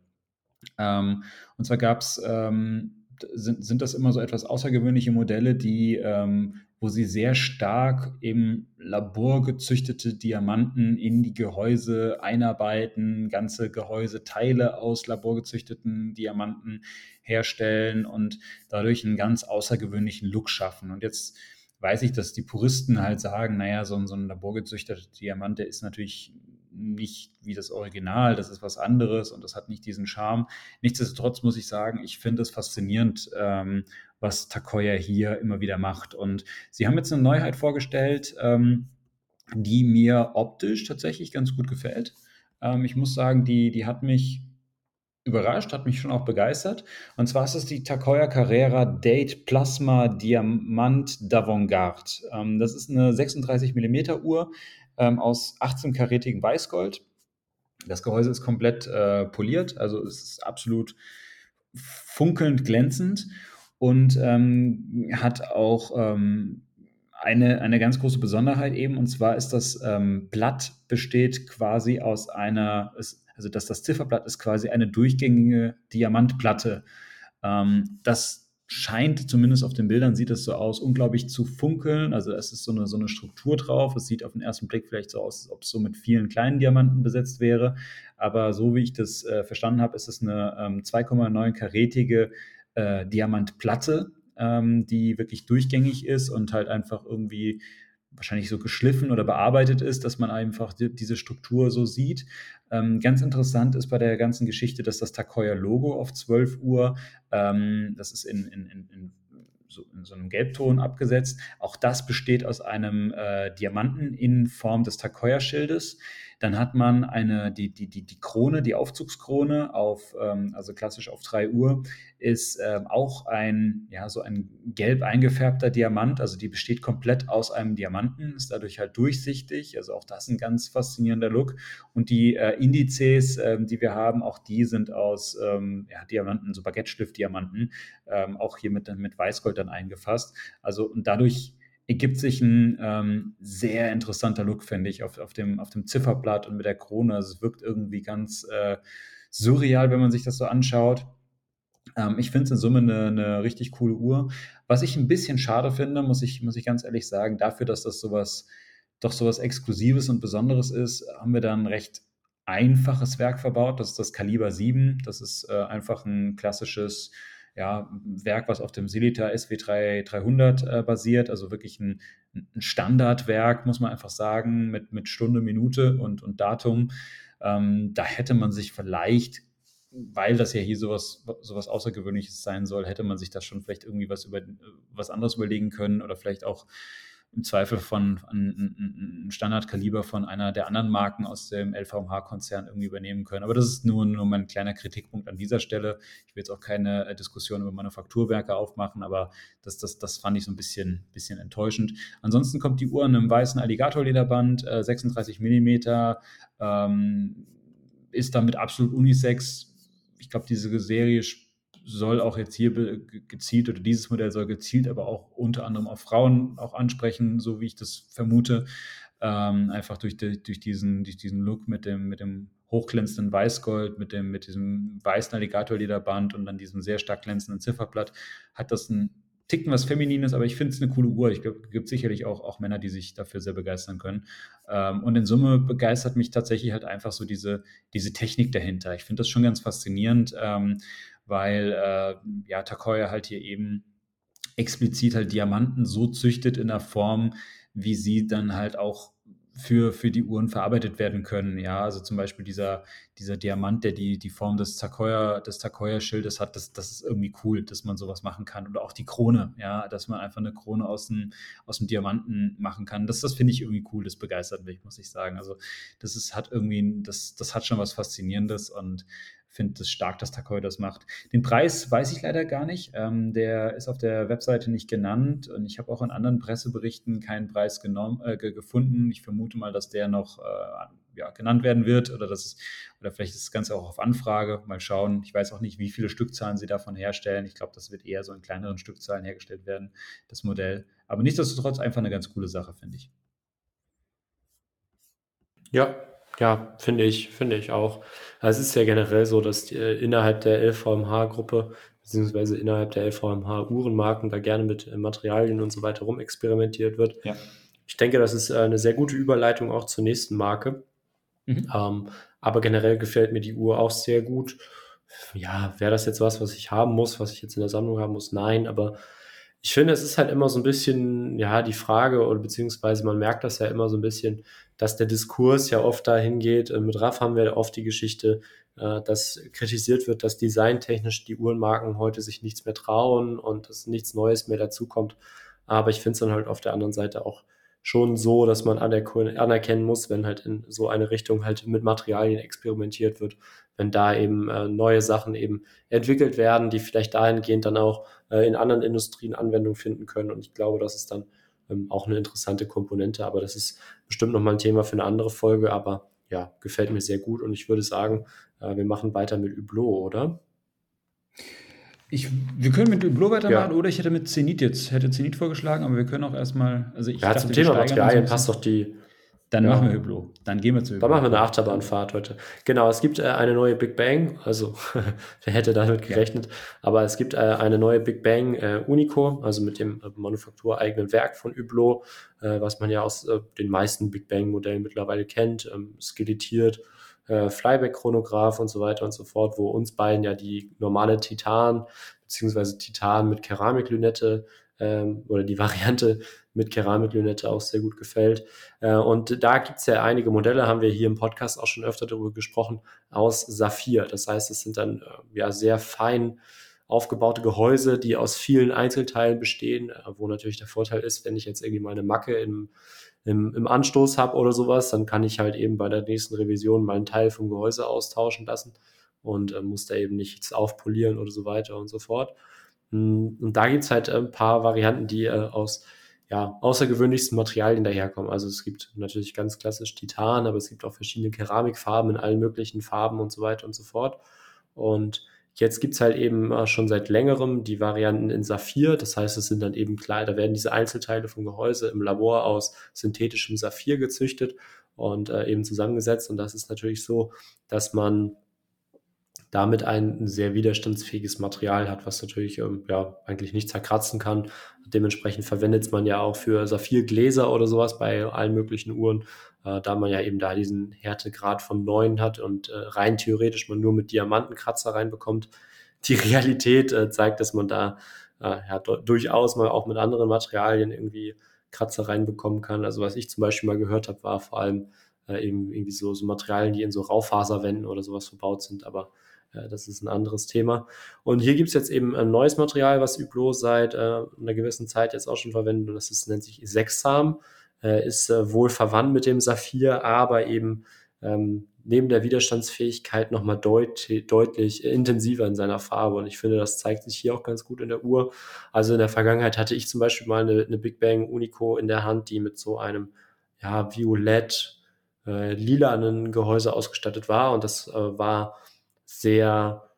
Ähm, und zwar gab es, ähm, sind, sind das immer so etwas außergewöhnliche Modelle, die ähm, wo sie sehr stark im Labor gezüchtete Diamanten in die Gehäuse einarbeiten, ganze Gehäuseteile aus laborgezüchteten Diamanten herstellen und dadurch einen ganz außergewöhnlichen Look schaffen. Und jetzt weiß ich, dass die Puristen halt sagen, naja, so ein, so ein laborgezüchteter Diamant, der ist natürlich nicht wie das Original, das ist was anderes und das hat nicht diesen Charme. Nichtsdestotrotz muss ich sagen, ich finde es faszinierend, ähm, was Takoya hier immer wieder macht. Und sie haben jetzt eine Neuheit vorgestellt, ähm, die mir optisch tatsächlich ganz gut gefällt. Ähm, ich muss sagen, die, die hat mich überrascht, hat mich schon auch begeistert. Und zwar ist es die Takoya Carrera Date Plasma Diamant d'Avantgarde. Ähm, das ist eine 36 mm Uhr ähm, aus 18-karätigem Weißgold. Das Gehäuse ist komplett äh, poliert, also es ist absolut funkelnd glänzend und ähm, hat auch ähm, eine, eine ganz große Besonderheit eben, und zwar ist das ähm, Blatt besteht quasi aus einer, ist, also dass das Zifferblatt ist quasi eine durchgängige Diamantplatte. Ähm, das scheint, zumindest auf den Bildern sieht es so aus, unglaublich zu funkeln. Also es ist so eine, so eine Struktur drauf. Es sieht auf den ersten Blick vielleicht so aus, als ob es so mit vielen kleinen Diamanten besetzt wäre. Aber so wie ich das äh, verstanden habe, ist es eine ähm, 2,9 karätige äh, Diamantplatte, ähm, die wirklich durchgängig ist und halt einfach irgendwie wahrscheinlich so geschliffen oder bearbeitet ist, dass man einfach die, diese Struktur so sieht. Ähm, ganz interessant ist bei der ganzen Geschichte, dass das Takoya-Logo auf 12 Uhr, ähm, das ist in, in, in, so, in, so, einem Gelbton abgesetzt, auch das besteht aus einem äh, Diamanten in Form des Takoya-Schildes. Dann hat man eine, die, die, die, die Krone, die Aufzugskrone auf, ähm, also klassisch auf 3 Uhr, ist ähm, auch ein, ja, so ein gelb eingefärbter Diamant. Also die besteht komplett aus einem Diamanten, ist dadurch halt durchsichtig. Also auch das ein ganz faszinierender Look. Und die äh, Indizes, ähm, die wir haben, auch die sind aus ähm, ja, Diamanten, so Baguette-Stift-Diamanten, ähm, auch hier mit, mit Weißgold dann eingefasst. Also und dadurch ergibt sich ein ähm, sehr interessanter Look, finde ich, auf, auf, dem, auf dem Zifferblatt und mit der Krone. Also es wirkt irgendwie ganz äh, surreal, wenn man sich das so anschaut. Ähm, ich finde es in Summe eine, eine, richtig coole Uhr. Was ich ein bisschen schade finde, muss ich, muss ich ganz ehrlich sagen, dafür, dass das sowas, doch sowas Exklusives und Besonderes ist, haben wir da ein recht einfaches Werk verbaut. Das ist das Kaliber 7. Das ist äh, einfach ein klassisches ja, Werk, was auf dem Silita SW3 300 äh, basiert, also wirklich ein, ein, Standardwerk, muss man einfach sagen, mit, mit Stunde, Minute und, und Datum. Ähm, da hätte man sich vielleicht, weil das ja hier sowas, sowas Außergewöhnliches sein soll, hätte man sich da schon vielleicht irgendwie was über was anderes überlegen können oder vielleicht auch im Zweifel von einem Standardkaliber von einer der anderen Marken aus dem LVMH-Konzern irgendwie übernehmen können. Aber das ist nur, nur mein kleiner Kritikpunkt an dieser Stelle. Ich will jetzt auch keine äh, Diskussion über Manufakturwerke aufmachen, aber das, das, das fand ich so ein bisschen, bisschen enttäuschend. Ansonsten kommt die Uhr in einem weißen Alligatorlederband, äh, 36 Millimeter, ähm, ist damit absolut Unisex. Ich glaube, diese Serie soll auch jetzt hier gezielt oder dieses Modell soll gezielt aber auch unter anderem auf Frauen auch ansprechen, so wie ich das vermute. Ähm, einfach durch, die, durch, diesen, durch diesen Look mit dem, mit dem hochglänzenden Weißgold, mit, dem, mit diesem weißen Alligatorlederband und dann diesem sehr stark glänzenden Zifferblatt, hat das ein Ticken was Feminines, aber ich finde es eine coole Uhr. Ich glaube, es gibt sicherlich auch, auch Männer, die sich dafür sehr begeistern können. Ähm, und in Summe begeistert mich tatsächlich halt einfach so diese, diese Technik dahinter. Ich finde das schon ganz faszinierend, ähm, weil äh, ja, Takoya halt hier eben explizit halt Diamanten so züchtet in der Form, wie sie dann halt auch für, für die Uhren verarbeitet werden können. Ja, also zum Beispiel dieser, dieser Diamant, der die, die Form des Takoya, des Takoya-Schildes hat, das, das ist irgendwie cool, dass man sowas machen kann. Oder auch die Krone, ja, dass man einfach eine Krone aus dem, aus dem Diamanten machen kann. Das, das finde ich irgendwie cool, das begeistert mich, muss ich sagen. Also das ist, hat irgendwie, das, das hat schon was Faszinierendes und finde es stark, dass Takoi das macht. Den Preis weiß ich leider gar nicht. Ähm, der ist auf der Webseite nicht genannt und ich habe auch in anderen Presseberichten keinen Preis genommen, äh, gefunden. Ich vermute mal, dass der noch äh, ja, genannt werden wird oder, dass es, oder vielleicht ist das Ganze auch auf Anfrage. Mal schauen. Ich weiß auch nicht, wie viele Stückzahlen sie davon herstellen. Ich glaube, das wird eher so in kleineren Stückzahlen hergestellt werden, das Modell. Aber nichtsdestotrotz einfach eine ganz coole Sache, finde ich. Ja, ja, finde ich, finde ich auch. Also es ist ja generell so, dass die, äh, innerhalb der LVMH-Gruppe, beziehungsweise innerhalb der LVMH-Uhrenmarken da gerne mit äh, Materialien und so weiter rumexperimentiert wird. Ja. Ich denke, das ist äh, eine sehr gute Überleitung auch zur nächsten Marke. Mhm. Ähm, aber generell gefällt mir die Uhr auch sehr gut. Ja, wäre das jetzt was, was ich haben muss, was ich jetzt in der Sammlung haben muss? Nein, aber ich finde, es ist halt immer so ein bisschen, ja, die Frage, oder beziehungsweise man merkt das ja immer so ein bisschen, dass der Diskurs ja oft dahin geht. Äh, mit RAF haben wir oft die Geschichte, äh, dass kritisiert wird, dass designtechnisch die Uhrenmarken heute sich nichts mehr trauen und dass nichts Neues mehr dazukommt. Aber ich finde es dann halt auf der anderen Seite auch schon so, dass man anerkennen muss, wenn halt in so eine Richtung halt mit Materialien experimentiert wird, wenn da eben äh, neue Sachen eben entwickelt werden, die vielleicht dahingehend dann auch in anderen Industrien Anwendung finden können. Und ich glaube, das ist dann ähm, auch eine interessante Komponente. Aber das ist bestimmt nochmal ein Thema für eine andere Folge. Aber ja, gefällt mir sehr gut. Und ich würde sagen, äh, wir machen weiter mit Hublot, oder? Ich, wir können mit Hublot weitermachen ja. oder ich hätte mit Zenit jetzt, hätte Zenit vorgeschlagen, aber wir können auch erstmal, also ich ja, zum Thema Materialien passt doch die, dann ja. machen wir Hublot. Dann gehen wir zu Hublot. Dann machen wir eine Achterbahnfahrt heute. Genau, es gibt äh, eine neue Big Bang. Also, wer hätte damit gerechnet? Ja. Aber es gibt äh, eine neue Big Bang äh, Unico, also mit dem äh, manufaktureigenen Werk von Hublot, äh, was man ja aus äh, den meisten Big Bang-Modellen mittlerweile kennt, ähm, skelettiert, Flyback-Chronograph und so weiter und so fort, wo uns beiden ja die normale Titan beziehungsweise Titan mit Keramiklünette ähm, oder die Variante mit Keramiklünette auch sehr gut gefällt. Äh, und da gibt es ja einige Modelle, haben wir hier im Podcast auch schon öfter darüber gesprochen, aus Saphir. Das heißt, es sind dann äh, ja sehr fein aufgebaute Gehäuse, die aus vielen Einzelteilen bestehen, äh, wo natürlich der Vorteil ist, wenn ich jetzt irgendwie mal eine Macke im, im, im Anstoß habe oder sowas, dann kann ich halt eben bei der nächsten Revision mal einen Teil vom Gehäuse austauschen lassen und muss da eben nichts aufpolieren oder so weiter und so fort. Hm, und da gibt es halt ein paar Varianten, die äh, aus ja, außergewöhnlichsten Materialien daherkommen. Also es gibt natürlich ganz klassisch Titan, aber es gibt auch verschiedene Keramikfarben in allen möglichen Farben und so weiter und so fort. Und jetzt gibt es halt eben äh, schon seit längerem die Varianten in Saphir. Das heißt, es sind dann eben klar, da werden diese Einzelteile vom Gehäuse im Labor aus synthetischem Saphir gezüchtet und äh, eben zusammengesetzt. Und das ist natürlich so, dass man damit ein sehr widerstandsfähiges Material hat, was natürlich ähm, ja eigentlich nicht zerkratzen kann. Dementsprechend verwendet man ja auch für Saphirgläser oder sowas bei allen möglichen Uhren, äh, da man ja eben da diesen Härtegrad von 9 hat und äh, rein theoretisch man nur mit Diamantenkratzer reinbekommt. Die Realität äh, zeigt, dass man da äh, ja, durchaus mal auch mit anderen Materialien irgendwie Kratzer reinbekommen kann. Also was ich zum Beispiel mal gehört habe, war vor allem äh, eben irgendwie so, so Materialien, die in so Raufaserwänden oder sowas verbaut sind, aber das ist ein anderes Thema. Und hier gibt es jetzt eben ein neues Material, was Hublot seit äh, einer gewissen Zeit jetzt auch schon verwendet. Und das ist, nennt sich Sechsam. Äh, ist äh, wohl verwandt mit dem Saphir, aber eben ähm, neben der Widerstandsfähigkeit nochmal deut deutlich intensiver in seiner Farbe. Und ich finde, das zeigt sich hier auch ganz gut in der Uhr. Also in der Vergangenheit hatte ich zum Beispiel mal eine, eine Big Bang Unico in der Hand, die mit so einem ja, violett äh, lilanen Gehäuse ausgestattet war. Und das äh, war sehr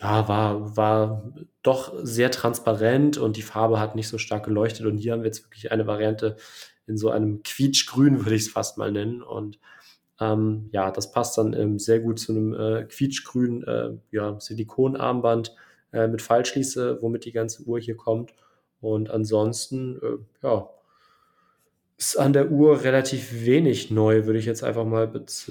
ja, war, war doch sehr transparent und die Farbe hat nicht so stark geleuchtet. Und hier haben wir jetzt wirklich eine Variante in so einem Quietschgrün, würde ich es fast mal nennen. Und ähm, ja, das passt dann ähm, sehr gut zu einem äh, quietschgrünen äh, ja, Silikonarmband äh, mit Fallschließe, womit die ganze Uhr hier kommt. Und ansonsten, äh, ja, ist an der Uhr relativ wenig neu, würde ich jetzt einfach mal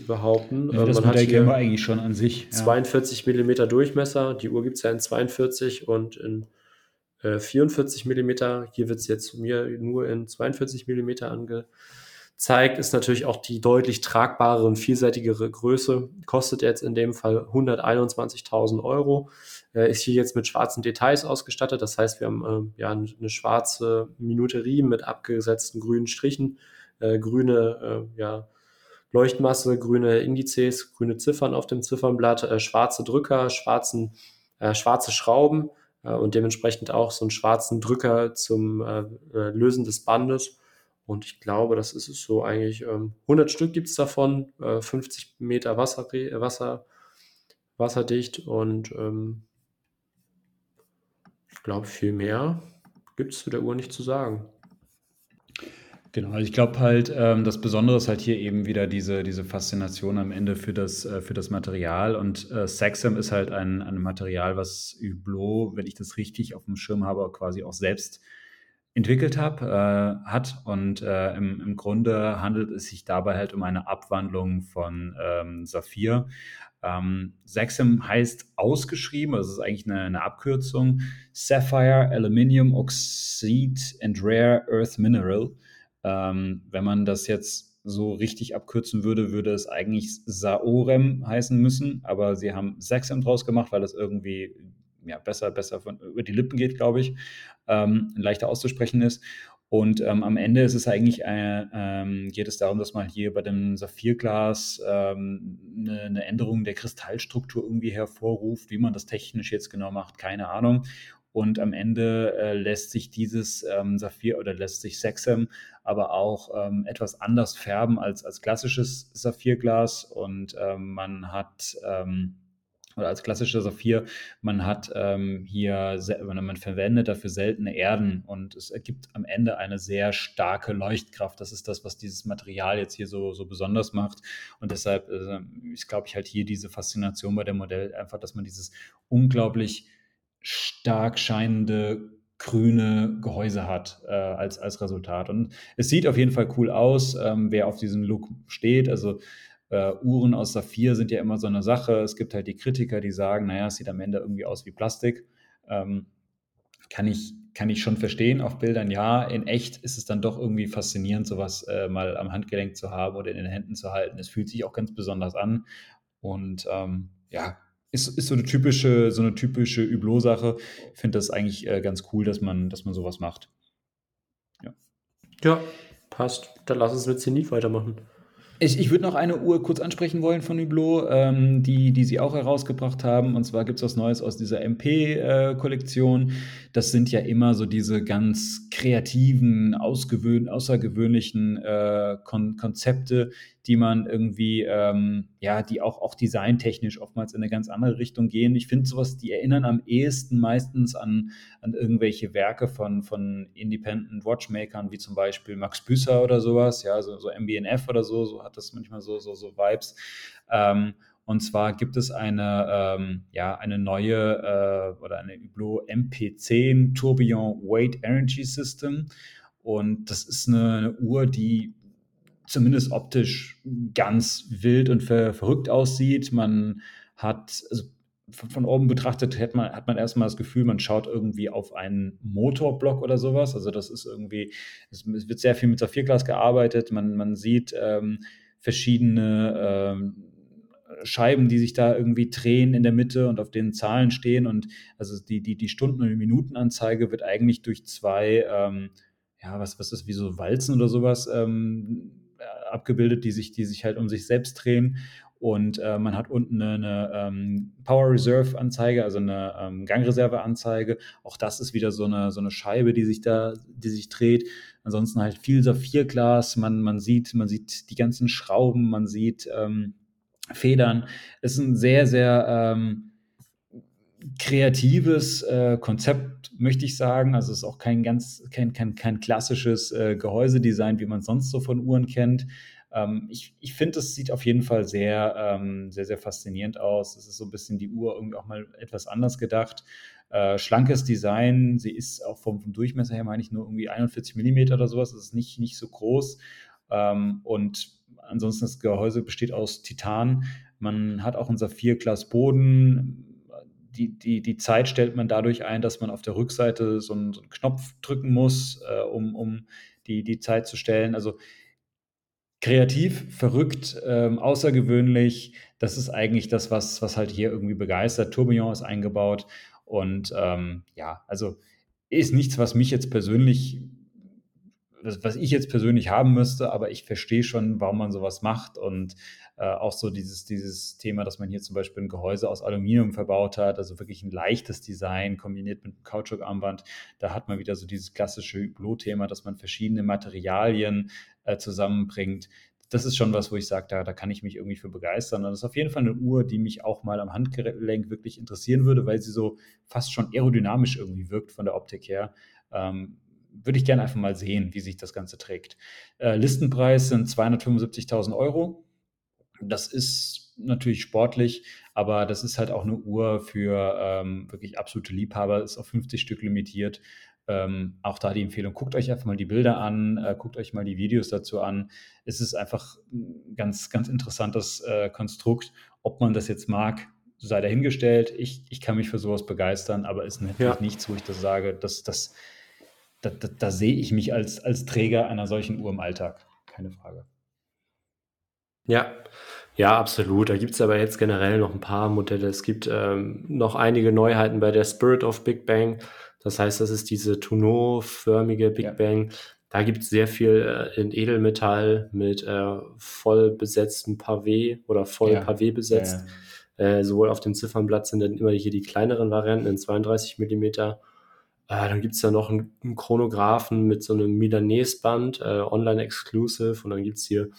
behaupten. Ja, das Man Modell hat kennen wir eigentlich schon an sich. Ja. 42 Millimeter Durchmesser. Die Uhr gibt es ja in 42 und in äh, 44 Millimeter. Hier wird es jetzt mir nur in 42 Millimeter angezeigt. Ist natürlich auch die deutlich tragbare und vielseitigere Größe. Kostet jetzt in dem Fall 121.000 Euro. Äh, ist hier jetzt mit schwarzen Details ausgestattet. Das heißt, wir haben äh, ja eine schwarze Minuterie mit abgesetzten grünen Strichen, äh, grüne äh, ja, Leuchtmasse, grüne Indizes, grüne Ziffern auf dem Ziffernblatt, äh, schwarze Drücker, schwarzen, äh, schwarze Schrauben und dementsprechend auch so einen schwarzen Drücker zum Lösen des Bandes. Und ich glaube, das ist es so eigentlich. 100 ähm, Stück gibt es davon, 50 Meter Wasser, Wasser, wasserdicht und ähm, ich glaube, viel mehr gibt es zu der Uhr nicht zu sagen. Genau, also ich glaube halt, ähm, das Besondere ist halt hier eben wieder diese, diese Faszination am Ende für das, äh, für das Material. Und äh, Saxum ist halt ein, ein Material, was Hublot, wenn ich das richtig auf dem Schirm habe, quasi auch selbst entwickelt hab, äh, hat. Und äh, im, im Grunde handelt es sich dabei halt um eine Abwandlung von ähm, Saphir. Ähm, Saxum heißt ausgeschrieben, das ist eigentlich eine, eine, Abkürzung, Sapphire Aluminium Oxide and Rare Earth Mineral. Ähm, wenn man das jetzt so richtig abkürzen würde, würde es eigentlich Saorem heißen müssen, aber sie haben Saxum draus gemacht, weil das irgendwie ja, besser, besser von, über die Lippen geht, glaube ich, ähm, leichter auszusprechen ist. Und ähm, am Ende ist es eigentlich, äh, ähm, geht es darum, dass man hier bei dem Saphirglas ähm, eine, eine, Änderung der Kristallstruktur irgendwie hervorruft. Wie man das technisch jetzt genau macht, keine Ahnung. Und am Ende äh, lässt sich dieses ähm, Saphir oder lässt sich Sexem aber auch ähm, etwas anders färben als, als klassisches Saphirglas. Und ähm, man hat oder als klassischer Saphir, man hat ähm, hier, man verwendet dafür seltene Erden und es ergibt am Ende eine sehr starke Leuchtkraft. Das ist das, was dieses Material jetzt hier so, so besonders macht. Und deshalb äh, ist, glaube ich, halt hier diese Faszination bei dem Modell einfach, dass man dieses unglaublich stark scheinende grüne Gehäuse hat äh, als, als Resultat. Und es sieht auf jeden Fall cool aus, ähm, wer auf diesen Look steht. Also äh, Uhren aus Saphir sind ja immer so eine Sache. Es gibt halt die Kritiker, die sagen, naja, es sieht am Ende irgendwie aus wie Plastik. Ähm, kann ich, kann ich schon verstehen auf Bildern, ja. In echt ist es dann doch irgendwie faszinierend, sowas äh, mal am Handgelenk zu haben oder in den Händen zu halten. Es fühlt sich auch ganz besonders an. Und ähm, ja, ist, ist so eine typische, so eine typische Hublot-Sache. Ich finde das eigentlich äh, ganz cool, dass man, dass man sowas macht. Ja. Ja, passt. Dann lass uns mit Zenit weitermachen. Ich, ich würde noch eine Uhr kurz ansprechen wollen von Hublot, ähm, die, die sie auch herausgebracht haben. Und zwar gibt es was Neues aus dieser MP-Kollektion. Äh, das sind ja immer so diese ganz kreativen, außergewöhnlichen äh, Kon Konzepte, die man irgendwie, ähm, ja, die auch, auch designtechnisch oftmals in eine ganz andere Richtung gehen. Ich finde sowas, die erinnern am ehesten meistens an, an irgendwelche Werke von, von Independent Watchmakern, wie zum Beispiel Max Büsser oder sowas, ja, so, so MBNF oder so, so hat das manchmal so, so, so Vibes. Ähm, und zwar gibt es eine, ähm, ja, eine neue äh, oder eine Hublot MP10 Tourbillon Weight Energy System. Und das ist eine, eine Uhr, die zumindest optisch ganz wild und ver verrückt aussieht. Man hat, also von, oben betrachtet, hat man, hat man erstmal das Gefühl, man schaut irgendwie auf einen Motorblock oder sowas. Also das ist irgendwie, es, es wird sehr viel mit Saphirglas gearbeitet. Man, man sieht ähm, verschiedene ähm, Scheiben, die sich da irgendwie drehen in der Mitte und auf denen Zahlen stehen. Und also die, die, die Stunden- und Minutenanzeige wird eigentlich durch zwei, ähm, ja, was, was ist, wie so Walzen oder sowas ähm, äh, abgebildet, die sich, die sich halt um sich selbst drehen. Und äh, man hat unten eine, eine ähm, Power Reserve Anzeige, also eine ähm, Gangreserve Anzeige. Auch das ist wieder so eine, so eine Scheibe, die sich da, die sich dreht. Ansonsten halt viel Saphirglas. Man, man sieht, man sieht die ganzen Schrauben, man sieht ähm, Federn. Es ist ein sehr, sehr, ähm, kreatives äh, Konzept, möchte ich sagen. Also es ist auch kein ganz, kein, kein, kein klassisches äh, Gehäusedesign, wie man sonst so von Uhren kennt. Ähm, ich ich finde, es sieht auf jeden Fall sehr, ähm, sehr, sehr faszinierend aus. Es ist so ein bisschen die Uhr irgendwie auch mal etwas anders gedacht. Äh, schlankes Design. Sie ist auch vom, vom Durchmesser her, meine ich, nur irgendwie 41 mm oder sowas. Es ist nicht, nicht so groß. Ähm, und ansonsten das Gehäuse besteht aus Titan. Man hat auch einen Saphir-Glas-Boden. Die, die, die Zeit stellt man dadurch ein, dass man auf der Rückseite so einen, so einen Knopf drücken muss, äh, um, um die, die Zeit zu stellen. Also kreativ, verrückt, ähm, außergewöhnlich. Das ist eigentlich das, was, was halt hier irgendwie begeistert. Tourbillon ist eingebaut und ähm, ja, also ist nichts, was mich jetzt persönlich, was, was ich jetzt persönlich haben müsste, aber ich verstehe schon, warum man sowas macht und äh, auch so dieses, dieses Thema, dass man hier zum Beispiel ein Gehäuse aus Aluminium verbaut hat, also wirklich ein leichtes Design kombiniert mit einem Kautschukarmband. Da hat man wieder so dieses klassische Hublot-Thema, dass man verschiedene Materialien äh, zusammenbringt. Das ist schon was, wo ich sage, da, da kann ich mich irgendwie für begeistern. Und das ist auf jeden Fall eine Uhr, die mich auch mal am Handgelenk wirklich interessieren würde, weil sie so fast schon aerodynamisch irgendwie wirkt von der Optik her. Ähm, würde ich gerne einfach mal sehen, wie sich das Ganze trägt. Äh, Listenpreis sind 275.000 Euro. Das ist natürlich sportlich, aber das ist halt auch eine Uhr für ähm, wirklich absolute Liebhaber, ist auf 50 Stück limitiert. Ähm, auch da die Empfehlung, guckt euch einfach mal die Bilder an, äh, guckt euch mal die Videos dazu an. Es ist einfach ein ganz, ganz interessantes äh, Konstrukt. Ob man das jetzt mag, sei dahingestellt. Ich, ich kann mich für sowas begeistern, aber es ist natürlich ja. nichts, wo ich das sage, dass das, da, da, da sehe ich mich als, als Träger einer solchen Uhr im Alltag. Keine Frage. Ja, ja, absolut. Da gibt es aber jetzt generell noch ein paar Modelle. Es gibt ähm, noch einige Neuheiten bei der Spirit of Big Bang. Das heißt, das ist diese Tonneau-förmige Big ja. Bang. Da gibt es sehr viel äh, in Edelmetall mit äh, voll besetztem Pavé oder voll ja. Pavé besetzt. Ja, äh, sowohl auf dem Ziffernblatt sind dann immer hier die kleineren Varianten in 32 mm. Äh, dann gibt es ja noch einen, einen, Chronographen mit so einem Milanese-Band, äh, online-exclusive. Und dann gibt es hier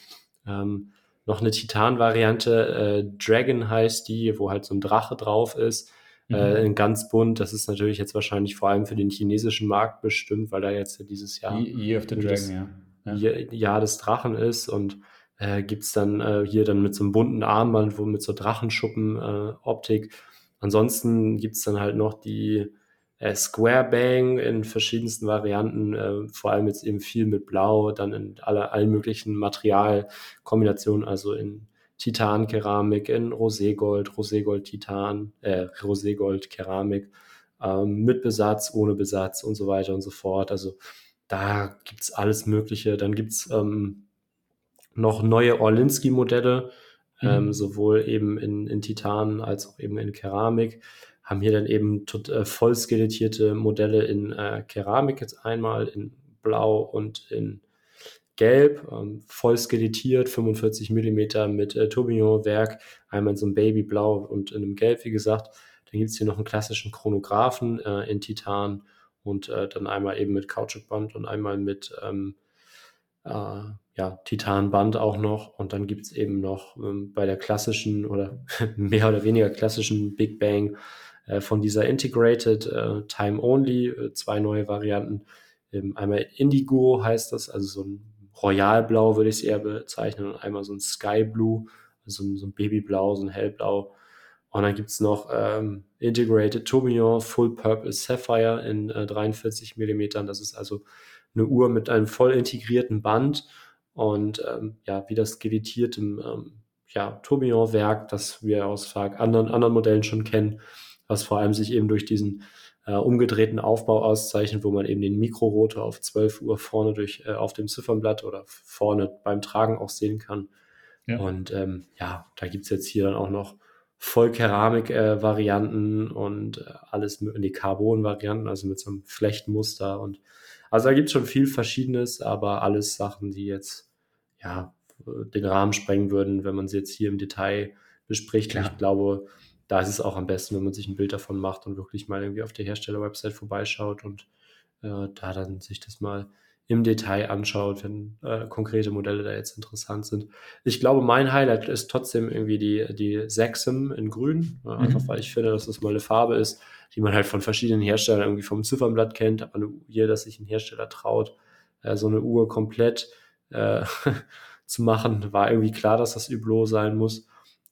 ähm, noch eine Titan-Variante, äh, Dragon heißt die, wo halt so ein Drache drauf ist mhm. äh, in ganz bunt. Das ist natürlich jetzt wahrscheinlich vor allem für den chinesischen Markt bestimmt, weil da jetzt dieses Jahr Year of the Dragon, ja. Ja. Jahr des Drachen ist und äh, gibt es dann äh, hier dann mit so einem bunten Armband, wo mit so Drachenschuppen-Optik. Äh, Ansonsten gibt es dann halt noch die äh, Square Bang in verschiedensten Varianten, äh, vor allem jetzt eben viel mit Blau, dann in alle, allen möglichen Materialkombinationen, also in Titan-Keramik in Roségold, Roségold-Titan, äh, Roségold-Keramik, ähm, mit Besatz, ohne Besatz und so weiter und so fort. Also da gibt es alles Mögliche. Dann gibt es ähm, noch neue Orlinski-Modelle, mhm. ähm, sowohl eben in, in Titan als auch eben in Keramik. Haben hier dann eben tot, äh, voll skelettierte Modelle in äh, Keramik jetzt einmal, in Blau und in gelb, ähm, voll skelettiert, 45 mm mit äh, Tourbillon-Werk, einmal in so einem Babyblau und in einem Gelb, wie gesagt. Dann gibt es hier noch einen klassischen Chronographen äh, in Titan und äh, dann einmal eben mit Kautschukband und einmal mit ähm, äh, ja, Titanband auch noch. Und dann gibt es eben noch ähm, bei der klassischen oder mehr oder weniger klassischen Big Bang von dieser Integrated äh, Time Only äh, zwei neue Varianten. Ähm, einmal Indigo heißt das, also so ein Royalblau würde ich es eher bezeichnen und einmal so ein Sky Blue, also so ein Babyblau, so ein Hellblau. Und dann gibt es noch ähm, Integrated Tourbillon Full Purple Sapphire in äh, 43 mm. Das ist also eine Uhr mit einem voll integrierten Band und ähm, ja, wie das skelettierte ähm, ja, Tourbillon-Werk, das wir aus anderen, anderen Modellen schon kennen, was vor allem sich eben durch diesen äh, umgedrehten Aufbau auszeichnet, wo man eben den Mikrorotor auf 12 Uhr vorne durch, äh, auf dem Ziffernblatt oder vorne beim Tragen auch sehen kann. Ja. Und ähm, ja, da gibt es jetzt hier dann auch noch Vollkeramik-Varianten äh, und äh, alles in die Carbon-Varianten, also mit so einem Flechtmuster. Und also da gibt es schon viel Verschiedenes, aber alles Sachen, die jetzt ja den Rahmen sprengen würden, wenn man sie jetzt hier im Detail bespricht. Und ich glaube, da ist es auch am besten, wenn man sich ein Bild davon macht und wirklich mal irgendwie auf der Hersteller-Website vorbeischaut und äh, da dann sich das mal im Detail anschaut, wenn äh, konkrete Modelle da jetzt interessant sind. Ich glaube, mein Highlight ist trotzdem irgendwie die, die Sexum in grün, mhm. einfach weil ich finde, dass das mal eine Farbe ist, die man halt von verschiedenen Herstellern irgendwie vom Ziffernblatt kennt, aber Uhr, dass sich ein Hersteller traut, äh, so eine Uhr komplett äh, zu machen, war irgendwie klar, dass das Hublot sein muss.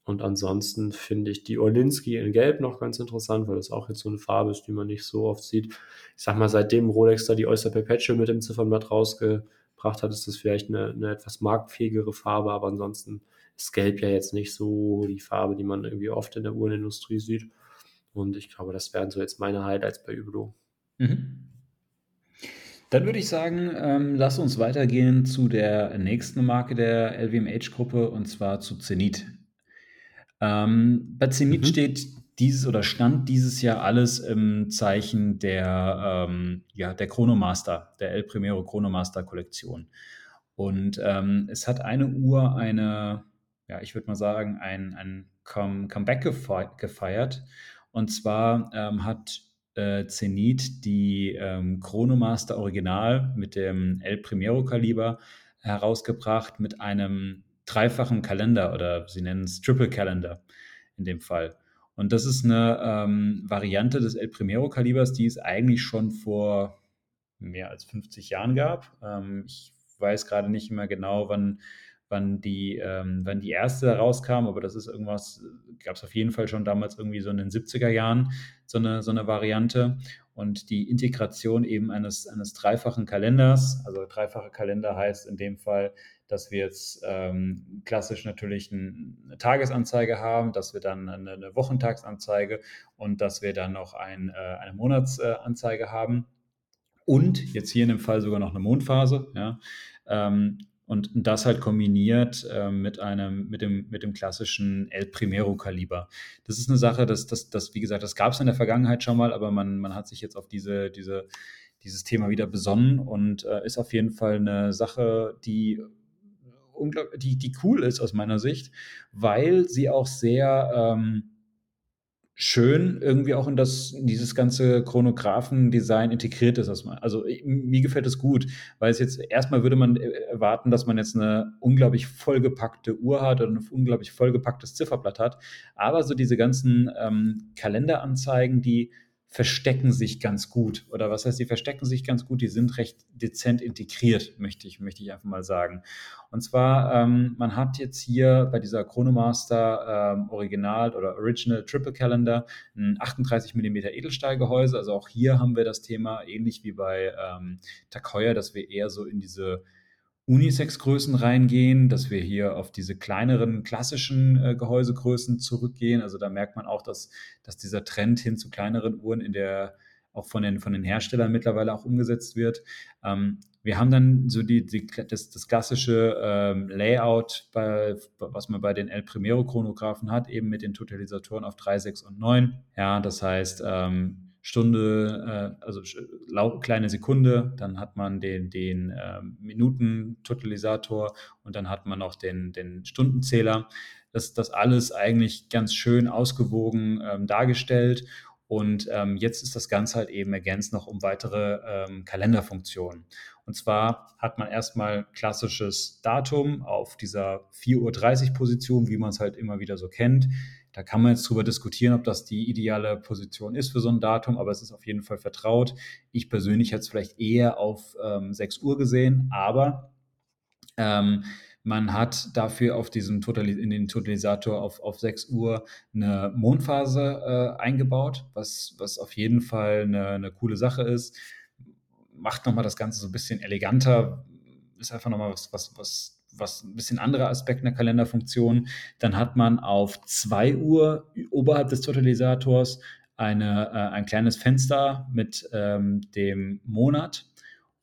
Und ansonsten finde ich die Orlinski in Gelb noch ganz interessant, weil das auch jetzt so eine Farbe ist, die man nicht so oft sieht. Ich sag mal, seitdem Rolex da die Oyster Perpetual mit dem Ziffernblatt rausgebracht hat, ist das vielleicht eine, eine etwas marktfähigere Farbe, aber ansonsten ist Gelb ja jetzt nicht so die Farbe, die man irgendwie oft in der Uhrenindustrie sieht. Und ich glaube, das wären so jetzt meine Highlights bei Hublot. Mhm. Dann würde ich sagen, ähm, lass uns weitergehen zu der nächsten Marke der LVMH-Gruppe und zwar zu Zenit. Ähm, bei Zenit mhm. steht dieses oder stand dieses Jahr alles im Zeichen der, ähm, ja, der Chronomaster, der El Primero Chronomaster Kollektion. Und ähm, es hat eine Uhr eine, ja, ich würde mal sagen, ein, ein Comeback gefeiert. Und zwar ähm, hat äh, Zenit die ähm, Chronomaster Original mit dem El Primero Kaliber herausgebracht mit einem dreifachen Kalender oder sie nennen es Triple Calendar in dem Fall. Und das ist eine ähm, Variante des El Primero Kalibers, die es eigentlich schon vor mehr als 50 Jahren gab. Ähm, ich weiß gerade nicht mehr genau, wann, wann, die, ähm, wann die erste rauskam, aber das ist irgendwas, gab es auf jeden Fall schon damals irgendwie so in den 70er Jahren so eine, so eine Variante. Und die Integration eben eines, eines dreifachen Kalenders, also dreifache Kalender heißt in dem Fall, dass wir jetzt ähm, klassisch natürlich eine Tagesanzeige haben, dass wir dann eine, eine Wochentagsanzeige und dass wir dann noch ein, äh, eine Monatsanzeige haben. Und jetzt hier in dem Fall sogar noch eine Mondphase. Ja. Ähm, und das halt kombiniert äh, mit einem, mit dem, mit dem klassischen El Primero Kaliber. Das ist eine Sache, das, das, das wie gesagt, das gab es in der Vergangenheit schon mal, aber man, man hat sich jetzt auf diese, diese, dieses Thema wieder besonnen und äh, ist auf jeden Fall eine Sache, die die, die cool ist aus meiner Sicht, weil sie auch sehr ähm, schön irgendwie auch in das in dieses ganze Chronographen-Design integriert ist. Also mir gefällt es gut, weil es jetzt erstmal würde man äh, erwarten, dass man jetzt eine unglaublich vollgepackte Uhr hat oder ein unglaublich vollgepacktes Zifferblatt hat. Aber so diese ganzen ähm, Kalenderanzeigen, die verstecken sich ganz gut. Oder was heißt, die verstecken sich ganz gut? Die sind recht dezent integriert, möchte ich, möchte ich einfach mal sagen. Und zwar, ähm, man hat jetzt hier bei dieser Chronomaster ähm, Original oder Original Triple Calendar ein 38 mm Edelstahlgehäuse. Also auch hier haben wir das Thema ähnlich wie bei ähm, Heuer, dass wir eher so in diese Unisex-Größen reingehen, dass wir hier auf diese kleineren klassischen äh, Gehäusegrößen zurückgehen. Also da merkt man auch, dass, dass dieser Trend hin zu kleineren Uhren in der auch von den, von den Herstellern mittlerweile auch umgesetzt wird. Ähm, wir haben dann so die, die das, das klassische ähm, Layout, bei, was man bei den El Primero Chronographen hat, eben mit den Totalisatoren auf 3, 6 und 9. Ja, das heißt, ähm, Stunde, äh, also kleine Sekunde, dann hat man den, den äh, Minuten-Totalisator und dann hat man noch den, den Stundenzähler. Das, das alles eigentlich ganz schön ausgewogen ähm, dargestellt. Und ähm, jetzt ist das Ganze halt eben ergänzt noch um weitere ähm, Kalenderfunktionen. Und zwar hat man erstmal klassisches Datum auf dieser 4.30 Uhr Position, wie man es halt immer wieder so kennt. Da kann man jetzt drüber diskutieren, ob das die ideale Position ist für so ein Datum, aber es ist auf jeden Fall vertraut. Ich persönlich hätte es vielleicht eher auf ähm, 6 Uhr gesehen, aber ähm, man hat dafür auf diesem Total in den Totalisator auf, auf 6 Uhr eine Mondphase äh, eingebaut, was, was auf jeden Fall eine, eine coole Sache ist. Macht nochmal das Ganze so ein bisschen eleganter, ist einfach nochmal was, was, was was ein bisschen anderer Aspekt einer Kalenderfunktion. Dann hat man auf 2 Uhr oberhalb des Totalisators eine, äh, ein kleines Fenster mit ähm, dem Monat.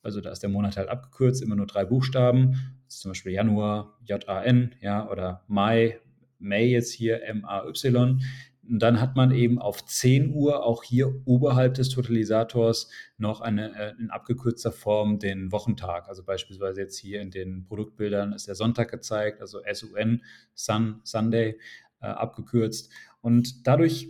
Also da ist der Monat halt abgekürzt, immer nur drei Buchstaben. zum Beispiel Januar, J-A-N, ja, oder Mai, May jetzt hier, M-A-Y. Und dann hat man eben auf 10 Uhr auch hier oberhalb des Totalisators noch eine, äh, in abgekürzter Form den Wochentag. Also beispielsweise jetzt hier in den Produktbildern ist der Sonntag gezeigt, also SUN, Sun, Sunday, äh, abgekürzt. Und dadurch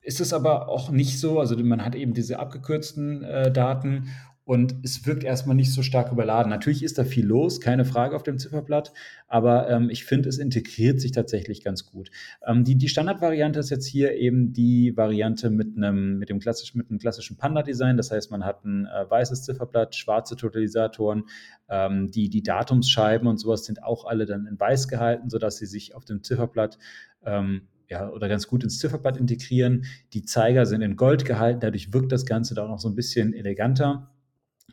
ist es aber auch nicht so, also man hat eben diese abgekürzten äh, Daten und es wirkt erstmal nicht so stark überladen. Natürlich ist da viel los, keine Frage auf dem Zifferblatt, aber ähm, ich finde, es integriert sich tatsächlich ganz gut. Ähm, die, die Standardvariante ist jetzt hier eben die Variante mit einem, mit dem klassischen, mit einem klassischen Panda-Design. Das heißt, man hat ein äh, weißes Zifferblatt, schwarze Totalisatoren, ähm, die, die Datumsscheiben und sowas sind auch alle dann in weiß gehalten, sodass sie sich auf dem Zifferblatt ähm, ja, oder ganz gut ins Zifferblatt integrieren. Die Zeiger sind in Gold gehalten, dadurch wirkt das Ganze da auch noch so ein bisschen eleganter.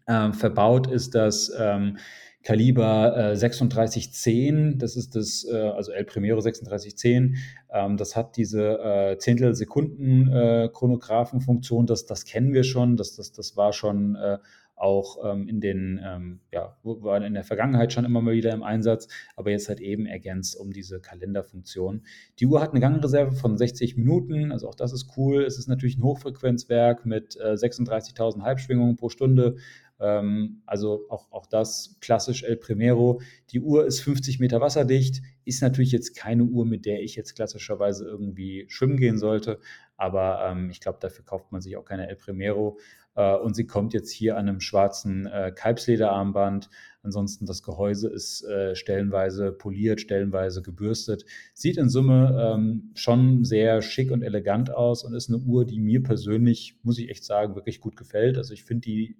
Ähm, verbaut ist das ähm, Kaliber äh, 3610, das ist das, äh, also El Primero 3610, ähm, das hat diese äh, Zehntel-Sekunden-Chronographenfunktion, das, das kennen wir schon, das, das, das war schon äh, auch ähm, in den, ähm, ja, war in der Vergangenheit schon immer mal wieder im Einsatz, aber jetzt halt eben ergänzt um diese Kalenderfunktion. Die Uhr hat eine Gangreserve von 60 Minuten, also auch das ist cool. Es ist natürlich ein Hochfrequenzwerk mit äh, 36.000 Halbschwingungen pro Stunde. Ähm, also auch, auch das klassisch El Primero. Die Uhr ist 50 Meter wasserdicht, ist natürlich jetzt keine Uhr, mit der ich jetzt klassischerweise irgendwie schwimmen gehen sollte, aber ähm, ich glaube, dafür kauft man sich auch keine El Primero. Äh, und sie kommt jetzt hier an einem schwarzen äh, Kalbslederarmband. Ansonsten das Gehäuse ist äh, stellenweise poliert, stellenweise gebürstet. Sieht in Summe ähm, schon sehr schick und elegant aus und ist eine Uhr, die mir persönlich, muss ich echt sagen, wirklich gut gefällt. Also ich finde die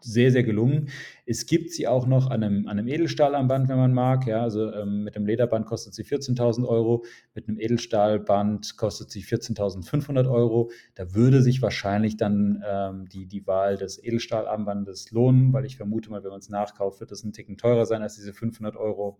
sehr, sehr gelungen. Es gibt sie auch noch an einem, an einem Edelstahlarmband, wenn man mag. Ja, also ähm, mit dem Lederband kostet sie 14.000 Euro, mit einem Edelstahlband kostet sie 14.500 Euro. Da würde sich wahrscheinlich dann ähm, die, die Wahl des Edelstahlarmbandes lohnen, weil ich vermute mal, wenn man es nachkauft, wird es ein Ticken teurer sein als diese 500 Euro.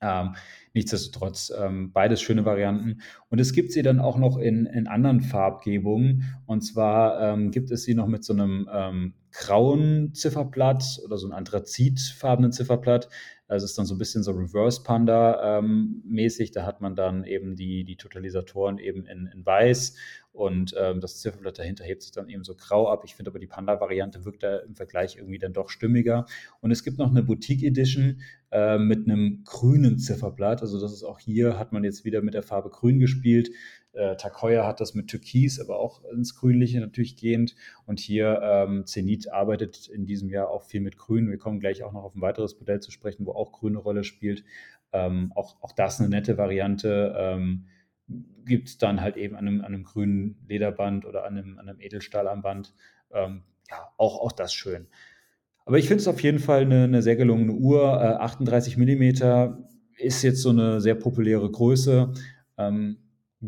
Ähm, nichtsdestotrotz ähm, beides schöne Varianten. Und es gibt sie dann auch noch in, in anderen Farbgebungen. Und zwar ähm, gibt es sie noch mit so einem ähm, grauen Zifferblatt oder so einem anthrazitfarbenen Zifferblatt. Es ist dann so ein bisschen so Reverse Panda ähm, mäßig. Da hat man dann eben die, die Totalisatoren eben in, in weiß und ähm, das Zifferblatt dahinter hebt sich dann eben so grau ab. Ich finde aber die Panda-Variante wirkt da im Vergleich irgendwie dann doch stimmiger. Und es gibt noch eine Boutique Edition äh, mit einem grünen Zifferblatt. Also das ist auch hier, hat man jetzt wieder mit der Farbe grün gespielt. Äh, Takoya hat das mit Türkis, aber auch ins Grünliche natürlich gehend. Und hier ähm, Zenit arbeitet in diesem Jahr auch viel mit Grün. Wir kommen gleich auch noch auf ein weiteres Modell zu sprechen, wo auch Grün eine Rolle spielt. Ähm, auch, auch das eine nette Variante. Ähm, gibt es dann halt eben an einem, an einem, grünen Lederband oder an einem, an einem Edelstahlarmband. Ähm, ja, auch, auch das schön. Aber ich finde es auf jeden Fall eine, eine sehr gelungene Uhr. Äh, 38 mm ist jetzt so eine sehr populäre Größe. Ähm,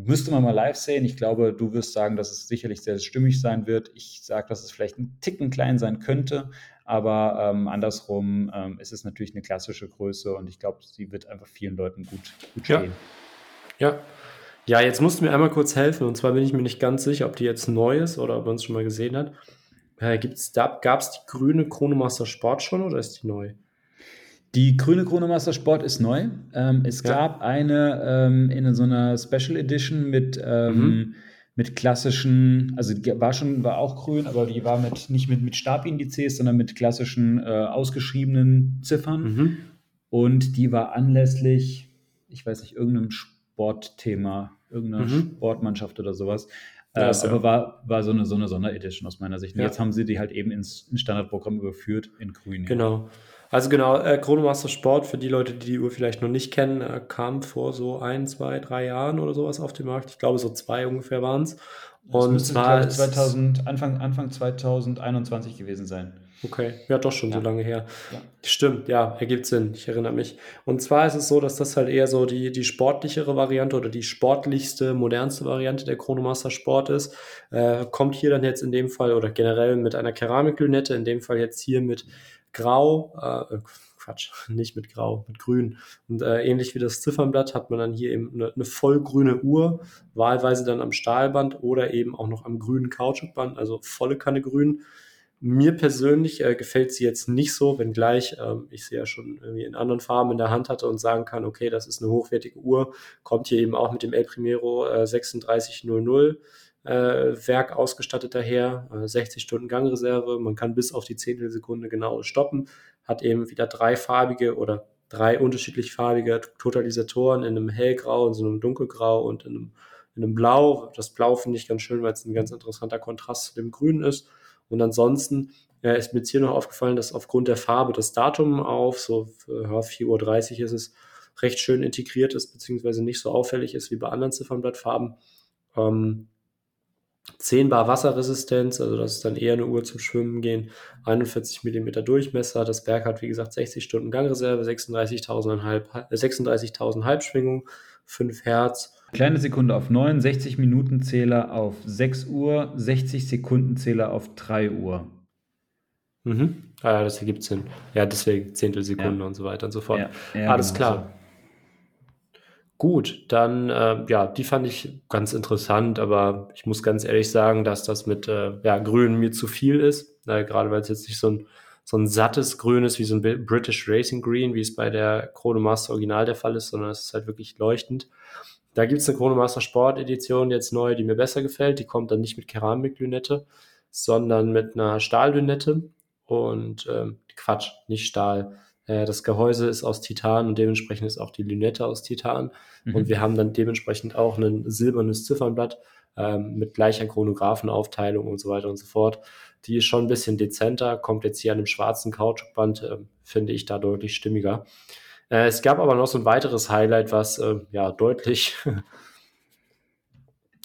müsste man mal live sehen. Ich glaube, du wirst sagen, dass es sicherlich sehr stimmig sein wird. Ich sage, dass es vielleicht ein Ticken klein sein könnte, aber ähm, andersrum ähm, ist es natürlich eine klassische Größe und ich glaube, sie wird einfach vielen Leuten gut, gut stehen. Ja. ja. Ja, jetzt musst du mir einmal kurz helfen. Und zwar bin ich mir nicht ganz sicher, ob die jetzt neu ist oder ob man es schon mal gesehen hat. Äh, Gab es die grüne Chronomaster Sport schon oder ist die neu? Die grüne Chronomaster Sport ist neu. Ähm, es ja. gab eine ähm, in so einer Special Edition mit, ähm, mhm. mit klassischen, also die war schon, war auch grün, aber die war mit nicht mit, mit Stabindizes, sondern mit klassischen äh, ausgeschriebenen Ziffern. Mhm. Und die war anlässlich, ich weiß nicht, irgendeinem Sportthema irgendeiner mhm. Sportmannschaft oder sowas. Ja, äh, aber war, war so eine, so eine Sonderedition aus meiner Sicht. Und ja. jetzt haben sie die halt eben ins, ins Standardprogramm überführt in grün. Genau. Also genau, äh, Chronomaster Sport, für die Leute, die die Uhr vielleicht noch nicht kennen, äh, kam vor so ein, zwei, drei Jahren oder sowas auf den Markt. Ich glaube, so zwei ungefähr waren es. Und zwar 2000, Anfang, Anfang 2021 gewesen sein. Okay, ja, doch schon ja. so lange her. Ja. Stimmt, ja, ergibt Sinn, ich erinnere mich. Und zwar ist es so, dass das halt eher so die, die sportlichere Variante oder die sportlichste, modernste Variante der Chronomaster Sport ist. Äh, kommt hier dann jetzt in dem Fall oder generell mit einer Keramiklünette, in dem Fall jetzt hier mit Grau, äh, Quatsch, nicht mit Grau, mit Grün. Und äh, ähnlich wie das Ziffernblatt hat man dann hier eben eine, eine vollgrüne Uhr, wahlweise dann am Stahlband oder eben auch noch am grünen Kautschukband, also volle Kanne grün. Mir persönlich äh, gefällt sie jetzt nicht so, wenngleich ähm, ich sie ja schon irgendwie in anderen Farben in der Hand hatte und sagen kann, okay, das ist eine hochwertige Uhr, kommt hier eben auch mit dem El Primero äh, 3600 äh, Werk ausgestattet daher, 60 äh, Stunden Gangreserve, man kann bis auf die Zehntelsekunde genau stoppen, hat eben wieder dreifarbige oder drei unterschiedlich farbige Totalisatoren in einem hellgrau, in so einem dunkelgrau und in einem, in einem blau. Das Blau finde ich ganz schön, weil es ein ganz interessanter Kontrast zu dem Grün ist. Und ansonsten äh, ist mir jetzt hier noch aufgefallen, dass aufgrund der Farbe das Datum auf, so ja, 4.30 Uhr ist es, recht schön integriert ist, beziehungsweise nicht so auffällig ist wie bei anderen Ziffernblattfarben. Ähm, 10 Bar Wasserresistenz, also das ist dann eher eine Uhr zum Schwimmen gehen, 41 mm Durchmesser, das Berg hat wie gesagt 60 Stunden Gangreserve, 36.000 36 Halbschwingung, 5 Hertz. Kleine Sekunde auf 9, 60 Minuten Zähler auf 6 Uhr, 60 Sekunden Zähler auf 3 Uhr. Mhm. Ah, ja, das ergibt Sinn. Ja, deswegen Zehntelsekunde ja. und so weiter und so fort. Ja, ja, Alles genau klar. Gut, dann, äh, ja, die fand ich ganz interessant, aber ich muss ganz ehrlich sagen, dass das mit äh, ja, Grün mir zu viel ist. Äh, gerade weil es jetzt nicht so ein, so ein sattes Grün ist wie so ein British Racing Green, wie es bei der Chronomaster Original der Fall ist, sondern es ist halt wirklich leuchtend. Da gibt es eine Chronomaster Sport Edition jetzt neu, die mir besser gefällt. Die kommt dann nicht mit Keramiklünette, sondern mit einer Stahllünette. Und ähm, Quatsch, nicht Stahl das Gehäuse ist aus Titan und dementsprechend ist auch die Lünette aus Titan. Mhm. Und wir haben dann dementsprechend auch ein silbernes Ziffernblatt ähm, mit gleicher Chronographenaufteilung und so weiter und so fort. Die ist schon ein bisschen dezenter, kommt jetzt hier an dem schwarzen Kautschukband, äh, finde ich da deutlich stimmiger. Äh, es gab aber noch so ein weiteres Highlight, was äh, ja deutlich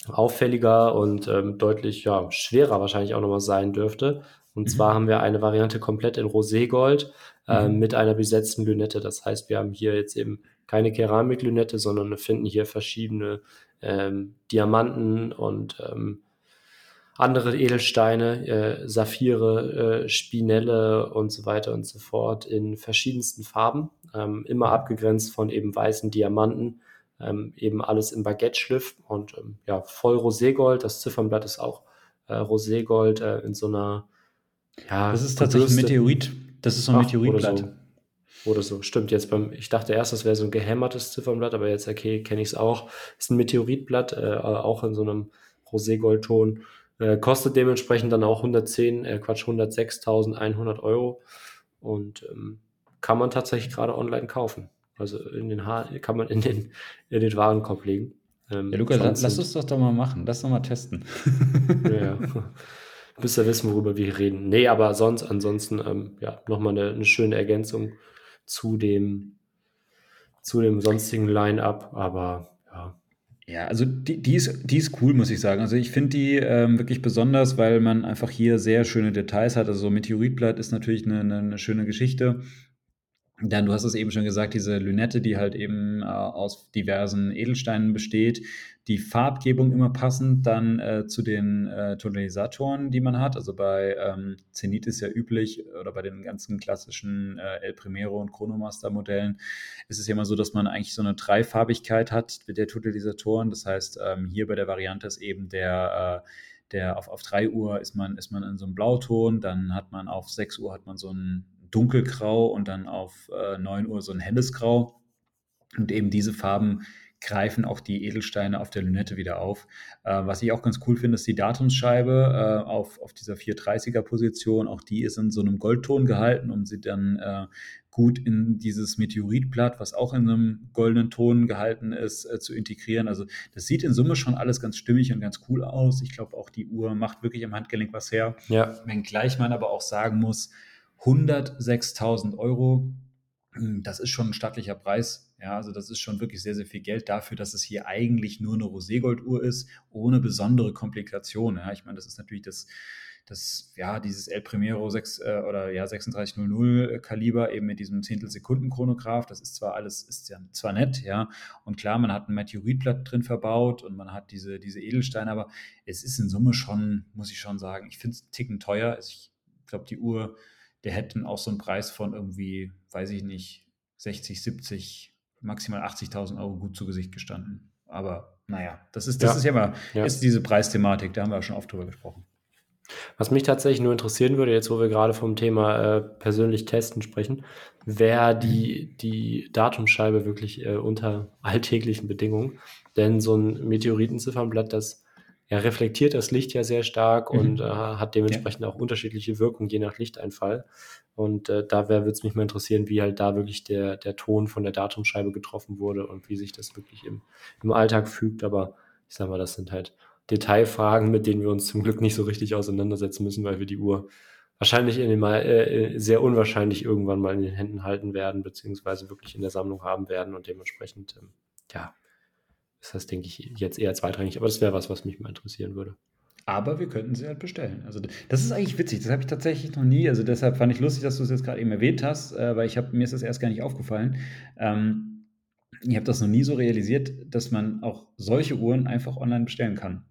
auffälliger und ähm, deutlich ja, schwerer wahrscheinlich auch nochmal sein dürfte. Und mhm. zwar haben wir eine Variante komplett in Roségold äh, mhm. mit einer besetzten Lünette. Das heißt, wir haben hier jetzt eben keine Keramiklünette, sondern wir finden hier verschiedene ähm, Diamanten und ähm, andere Edelsteine, äh, Saphire, äh, Spinelle und so weiter und so fort in verschiedensten Farben, ähm, immer abgegrenzt von eben weißen Diamanten, ähm, eben alles im Baguette-Schliff und ähm, ja, voll Roségold. Das Ziffernblatt ist auch äh, Roségold äh, in so einer ja, das ist tatsächlich ein Meteorit. Das ist so ein Ach, Meteoritblatt. Oder so. oder so. Stimmt, jetzt beim, ich dachte erst, das wäre so ein gehämmertes Ziffernblatt, aber jetzt, okay, kenne ich es auch. Ist ein Meteoritblatt, äh, auch in so einem Roségoldton. Äh, kostet dementsprechend dann auch 110, äh, Quatsch, 106.100 Euro. Und ähm, kann man tatsächlich gerade online kaufen. Also in den ha kann man in den, in den Warenkorb legen. Ähm, ja, Lukas, lass, uns das doch mal machen. Lass doch mal testen. ja. müsst ihr wissen, worüber wir reden. Nee, aber sonst, ansonsten, ähm, ja, nochmal eine, eine schöne Ergänzung zu dem, zu dem sonstigen Line-Up, aber ja. Ja, also die, die, ist, die ist cool, muss ich sagen. Also ich finde die ähm, wirklich besonders, weil man einfach hier sehr schöne Details hat. Also Meteoritblatt ist natürlich eine, eine, eine schöne Geschichte. Dann, du hast es eben schon gesagt, diese Lünette, die halt eben äh, aus diversen Edelsteinen besteht, die Farbgebung immer passend dann äh, zu den äh, Totalisatoren, die man hat. Also bei ähm, Zenit ist ja üblich oder bei den ganzen klassischen äh, El Primero und Chronomaster Modellen ist es ja immer so, dass man eigentlich so eine Dreifarbigkeit hat mit der Totalisatoren. Das heißt, ähm, hier bei der Variante ist eben der äh, der auf, auf 3 Uhr ist man, ist man in so einem Blauton, dann hat man auf 6 Uhr hat man so ein dunkelgrau und dann auf äh, 9 Uhr so ein helles Grau. Und eben diese Farben greifen auch die Edelsteine auf der Lünette wieder auf. Äh, was ich auch ganz cool finde, ist die Datumsscheibe äh, auf, auf dieser 430er Position. Auch die ist in so einem Goldton gehalten, um sie dann äh, gut in dieses Meteoritblatt, was auch in einem goldenen Ton gehalten ist, äh, zu integrieren. Also das sieht in Summe schon alles ganz stimmig und ganz cool aus. Ich glaube auch die Uhr macht wirklich am Handgelenk was her. Ja. Wenngleich man aber auch sagen muss, 106.000 Euro, hm, das ist schon ein stattlicher Preis. Ja, also das ist schon wirklich sehr, sehr viel Geld dafür, dass es hier eigentlich nur eine Roségolduhr ist, ohne besondere Komplikationen. Ja, ich meine, das ist natürlich das, das, ja, dieses El Primero 6 äh, oder ja 3600 Kaliber eben mit diesem Zehntelsekunden-Chronograph. Das ist zwar alles, ist ja zwar nett, ja, und klar, man hat ein Meteoritblatt drin verbaut und man hat diese, diese Edelsteine, aber es ist in Summe schon, muss ich schon sagen, ich finde es Ticken teuer. Also ich glaube, die Uhr der hätten auch so einen Preis von irgendwie, weiß ich nicht, 60, 70, maximal 80.000 Euro gut zu Gesicht gestanden. Aber naja, das ist, das ja. ist ja immer, ja. ist diese Preisthematik, da haben wir ja schon oft drüber gesprochen. Was mich tatsächlich nur interessieren würde, jetzt wo wir gerade vom Thema äh, persönlich testen sprechen, wäre die, die Datumscheibe wirklich äh, unter alltäglichen Bedingungen. Denn so ein Meteoritenziffernblatt, das er reflektiert das Licht ja sehr stark mhm. und äh, hat dementsprechend ja. auch unterschiedliche Wirkungen je nach Lichteinfall. Und äh, da würde es mich mal interessieren, wie halt da wirklich der, der Ton von der Datumscheibe getroffen wurde und wie sich das wirklich im, im Alltag fügt. Aber ich sag mal, das sind halt Detailfragen, mit denen wir uns zum Glück nicht so richtig auseinandersetzen müssen, weil wir die Uhr wahrscheinlich in den mal, äh, sehr unwahrscheinlich irgendwann mal in den Händen halten werden, beziehungsweise wirklich in der Sammlung haben werden und dementsprechend, ähm, ja, ist das, denke ich, jetzt eher zweitrangig. Aber das wäre was, was mich mal interessieren würde. Aber wir könnten sie halt bestellen. Also das ist eigentlich witzig. Das habe ich tatsächlich noch nie. Also deshalb fand ich lustig, dass du es jetzt gerade eben erwähnt hast, äh, weil ich habe mir ist das erst gar nicht aufgefallen. Ähm, ich habe das noch nie so realisiert, dass man auch solche Uhren einfach online bestellen kann.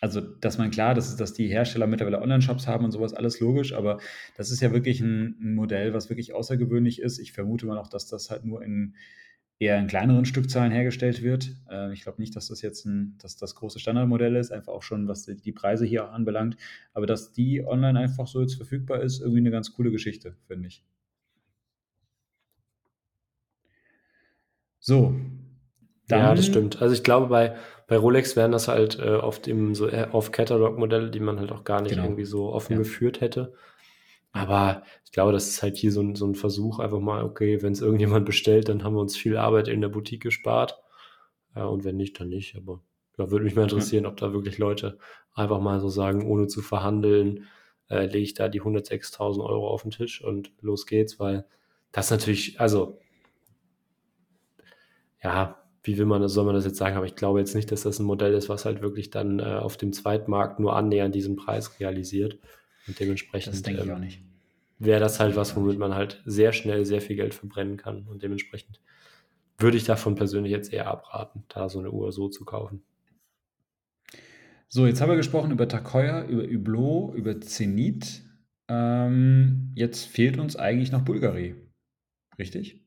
Also, dass man klar, dass, dass die Hersteller mittlerweile Online-Shops haben und sowas, alles logisch, aber das ist ja wirklich ein, ein Modell, was wirklich außergewöhnlich ist. Ich vermute mal auch, dass das halt nur in eher in kleineren Stückzahlen hergestellt wird. Äh, ich glaube nicht, dass das jetzt ein, dass das große Standardmodell ist, einfach auch schon, was die, Preise hier auch anbelangt. Aber dass die online einfach so jetzt verfügbar ist, irgendwie eine ganz coole Geschichte, finde ich. So. Dann, ja, das stimmt. Also ich glaube, bei, bei Rolex wären das halt äh, oft eben so äh, auf Catalog-Modelle, die man halt auch gar nicht genau. irgendwie so offen ja. geführt hätte. Aber ich glaube, das ist halt hier so ein, so ein Versuch, einfach mal, okay, wenn es irgendjemand bestellt, dann haben wir uns viel Arbeit in der Boutique gespart. Ja, und wenn nicht, dann nicht. Aber ja, würde mich mal interessieren, ob da wirklich Leute einfach mal so sagen, ohne zu verhandeln, äh, lege ich da die 106.000 Euro auf den Tisch und los geht's, weil das natürlich, also ja, wie will man das, soll man das jetzt sagen, aber ich glaube jetzt nicht, dass das ein Modell ist, was halt wirklich dann äh, auf dem Zweitmarkt nur annähernd diesen Preis realisiert. Und dementsprechend. Das denke ich ähm, auch nicht. Wäre das halt was, womit man halt sehr schnell sehr viel Geld verbrennen kann. Und dementsprechend würde ich davon persönlich jetzt eher abraten, da so eine Uhr so zu kaufen. So, jetzt haben wir gesprochen über Takoya, über Hublot, über Zenit. Ähm, jetzt fehlt uns eigentlich noch Bulgari. Richtig?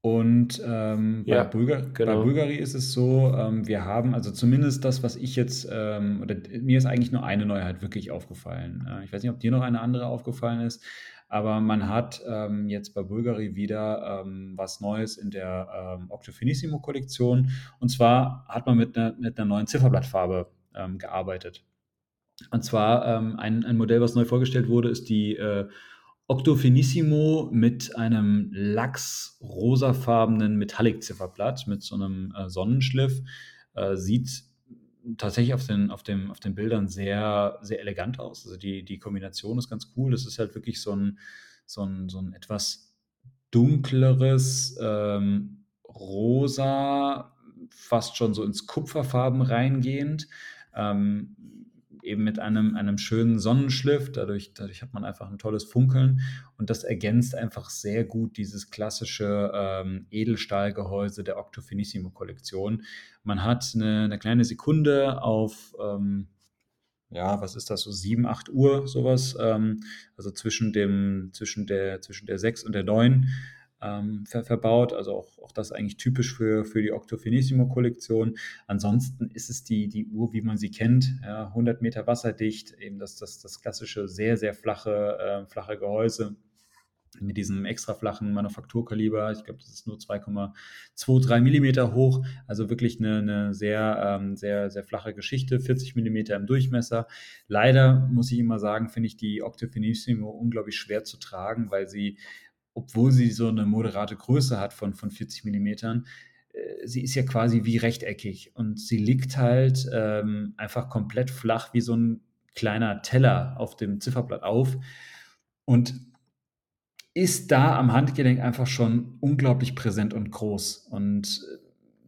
Und ähm, ja, bei, genau. bei, Bulgari ist es so, ähm, wir haben, also zumindest das, was ich jetzt, ähm, oder mir ist eigentlich nur eine Neuheit wirklich aufgefallen. Äh, ich weiß nicht, ob dir noch eine andere aufgefallen ist, aber man hat ähm, jetzt bei Bulgari wieder ähm, was Neues in der ähm, Octofinissimo-Kollektion. Und zwar hat man mit einer, mit einer neuen Zifferblattfarbe gearbeitet. Und zwar ein, ein Modell, was neu vorgestellt wurde, ist die äh, Octofinissimo mit einem lachs-rosafarbenen Metallic-Zifferblatt mit so einem äh, Sonnenschliff. Äh, sieht tatsächlich auf den, auf, dem, auf den Bildern sehr, sehr elegant aus. Also die, die Kombination ist ganz cool. Das ist halt wirklich so ein, so ein, so ein etwas dunkleres ähm, Rosa, fast schon so ins Kupferfarben reingehend. Ähm, eben mit einem, einem schönen Sonnenschliff. Dadurch, dadurch hat man einfach ein tolles Funkeln und das ergänzt einfach sehr gut dieses klassische ähm, Edelstahlgehäuse der Octofinissimo-Kollektion. Man hat eine, eine, kleine Sekunde auf, ähm, ja, was ist das, so 7, 8 Uhr, sowas, ähm, also zwischen, dem, zwischen, der, zwischen der 6 und der 9 ähm, ver verbaut. Also auch, auch das eigentlich typisch für, für die Octofinissimo-Kollektion. Ansonsten ist es die, die Uhr, wie man sie kennt, ja, 100 Meter wasserdicht, eben das, das, das klassische, sehr, sehr flache, äh, flache Gehäuse mit diesem extra flachen Manufakturkaliber. Ich glaube, das ist nur 2,23 Millimeter hoch. Also wirklich eine, eine sehr, ähm, sehr, sehr flache Geschichte. 40 Millimeter im Durchmesser. Leider muss ich immer sagen, finde ich die Octofinissimo unglaublich schwer zu tragen, weil sie obwohl sie so eine moderate Größe hat von, von 40 Millimetern, äh, sie ist ja quasi wie rechteckig und sie liegt halt ähm, einfach komplett flach wie so ein kleiner Teller auf dem Zifferblatt auf und ist da am Handgelenk einfach schon unglaublich präsent und groß. Und äh,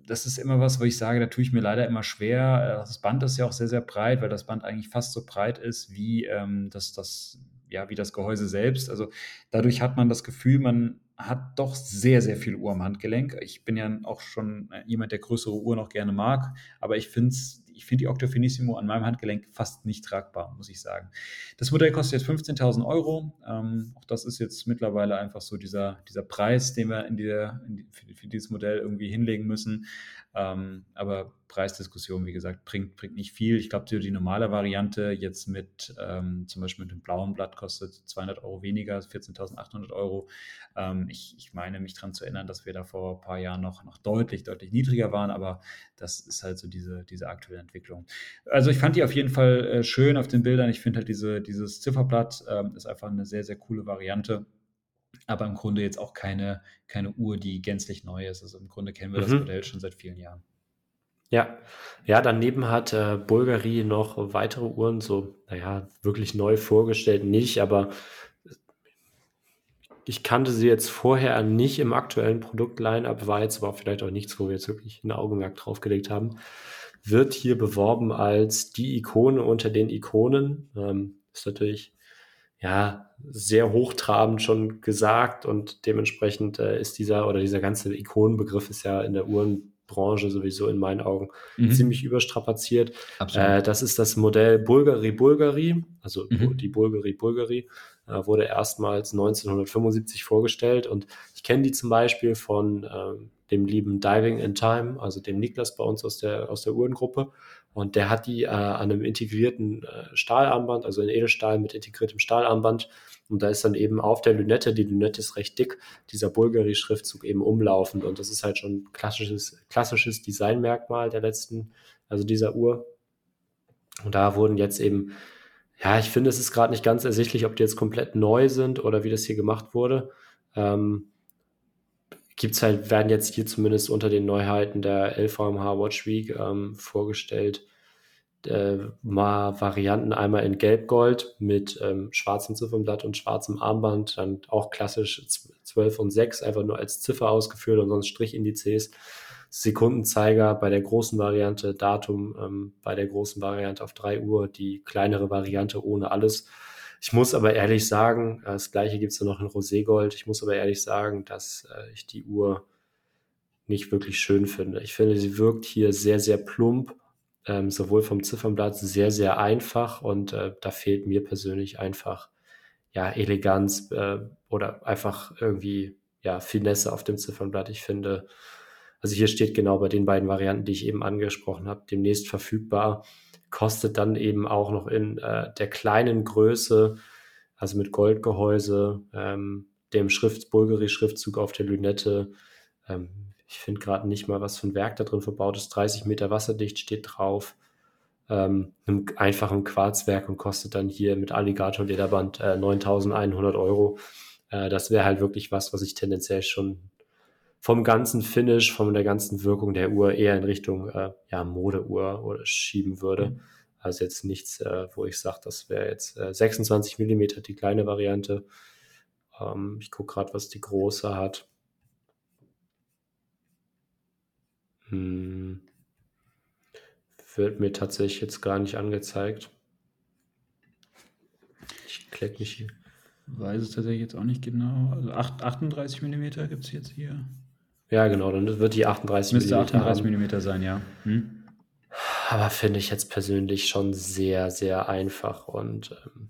das ist immer was, wo ich sage, da tue ich mir leider immer schwer. Äh, das Band ist ja auch sehr, sehr breit, weil das Band eigentlich fast so breit ist wie ähm, das, das ja, wie das Gehäuse selbst. Also dadurch hat man das Gefühl, man hat doch sehr, sehr viel Uhr am Handgelenk. Ich bin ja auch schon äh, jemand, der größere Uhr noch gerne mag, aber ich finde ich finde die Octofinissimo an meinem Handgelenk fast nicht tragbar, muss ich sagen. Das Modell kostet jetzt 15.000 Euro. Ähm, auch das ist jetzt mittlerweile einfach so dieser, dieser Preis, den wir in der, in die, für, für, dieses Modell irgendwie hinlegen müssen. Ähm, aber Preisdiskussion, wie gesagt, bringt, bringt nicht viel. Ich glaube, die normale Variante jetzt mit ähm, zum Beispiel mit dem blauen Blatt kostet 200 Euro weniger, 14.800 Euro. Ähm, ich, ich meine mich daran zu erinnern, dass wir da vor ein paar Jahren noch, noch deutlich, deutlich niedriger waren, aber das ist halt so diese, diese aktuelle Entwicklung. Also ich fand die auf jeden Fall äh, schön auf den Bildern. Ich finde halt diese, dieses Zifferblatt ähm, ist einfach eine sehr, sehr coole Variante aber im Grunde jetzt auch keine, keine Uhr, die gänzlich neu ist. Also im Grunde kennen wir mhm. das Modell schon seit vielen Jahren. Ja, ja, daneben hat äh, Bulgari noch weitere Uhren, so, naja, wirklich neu vorgestellt nicht, aber ich kannte sie jetzt vorher nicht im aktuellen Produkt-Line-Up, war jetzt aber vielleicht auch nichts, wo wir jetzt wirklich ein Augenmerk draufgelegt haben. Wird hier beworben als die Ikone unter den Ikonen. Ähm, ist natürlich ja sehr hochtrabend schon gesagt und dementsprechend äh, ist dieser oder dieser ganze Ikonenbegriff ist ja in der Uhrenbranche sowieso in meinen Augen mhm. ziemlich überstrapaziert. Äh, das ist das Modell Bulgari Bulgari, also mhm. die Bulgari Bulgari äh, wurde erstmals 1975 vorgestellt und ich kenne die zum Beispiel von äh, dem lieben Diving in Time, also dem Niklas bei uns aus der, aus der Uhrengruppe. Und der hat die äh, an einem integrierten äh, Stahlarmband, also ein Edelstahl mit integriertem Stahlarmband. Und da ist dann eben auf der Lünette, die Lünette ist recht dick, dieser Bulgari-Schriftzug eben umlaufend. Und das ist halt schon ein klassisches, klassisches Designmerkmal der letzten, also dieser Uhr. Und da wurden jetzt eben ja, ich finde, es ist gerade nicht ganz ersichtlich, ob die jetzt komplett neu sind oder wie das hier gemacht wurde. Ähm, gibt's halt, werden jetzt hier zumindest unter den Neuheiten der LVMH Watch Week ähm, vorgestellt, äh, mal Varianten einmal in Gelb-Gold mit ähm, schwarzem Ziffernblatt und schwarzem Armband, dann auch klassisch 12 und 6, einfach nur als Ziffer ausgeführt und sonst Strichindizes. Sekundenzeiger bei der großen Variante, Datum ähm, bei der großen Variante auf 3 Uhr, die kleinere Variante ohne alles. Ich muss aber ehrlich sagen, äh, das gleiche gibt es ja noch in Roségold. Ich muss aber ehrlich sagen, dass äh, ich die Uhr nicht wirklich schön finde. Ich finde, sie wirkt hier sehr, sehr plump, ähm, sowohl vom Ziffernblatt sehr, sehr einfach und äh, da fehlt mir persönlich einfach ja Eleganz äh, oder einfach irgendwie ja Finesse auf dem Ziffernblatt. Ich finde, also hier steht genau bei den beiden Varianten, die ich eben angesprochen habe, demnächst verfügbar. Kostet dann eben auch noch in äh, der kleinen Größe, also mit Goldgehäuse, ähm, dem Schrift, Bulgari-Schriftzug auf der Lünette. Ähm, ich finde gerade nicht mal, was für ein Werk da drin verbaut ist. 30 Meter wasserdicht steht drauf. Ähm, einem einfachen Quarzwerk und kostet dann hier mit Alligator-Lederband äh, 9100 Euro. Äh, das wäre halt wirklich was, was ich tendenziell schon vom ganzen Finish, von der ganzen Wirkung der Uhr eher in Richtung äh, ja, Modeuhr oder schieben würde. Mhm. Also jetzt nichts, äh, wo ich sage, das wäre jetzt äh, 26 Millimeter die kleine Variante. Ähm, ich gucke gerade, was die große hat. Hm. Wird mir tatsächlich jetzt gar nicht angezeigt. Ich klicke mich hier. Weiß es tatsächlich jetzt auch nicht genau. Also 8, 38 Millimeter gibt es jetzt hier. Ja, genau, dann wird die 38 Müsste 38 mm sein, ja. Hm? Aber finde ich jetzt persönlich schon sehr, sehr einfach und ähm,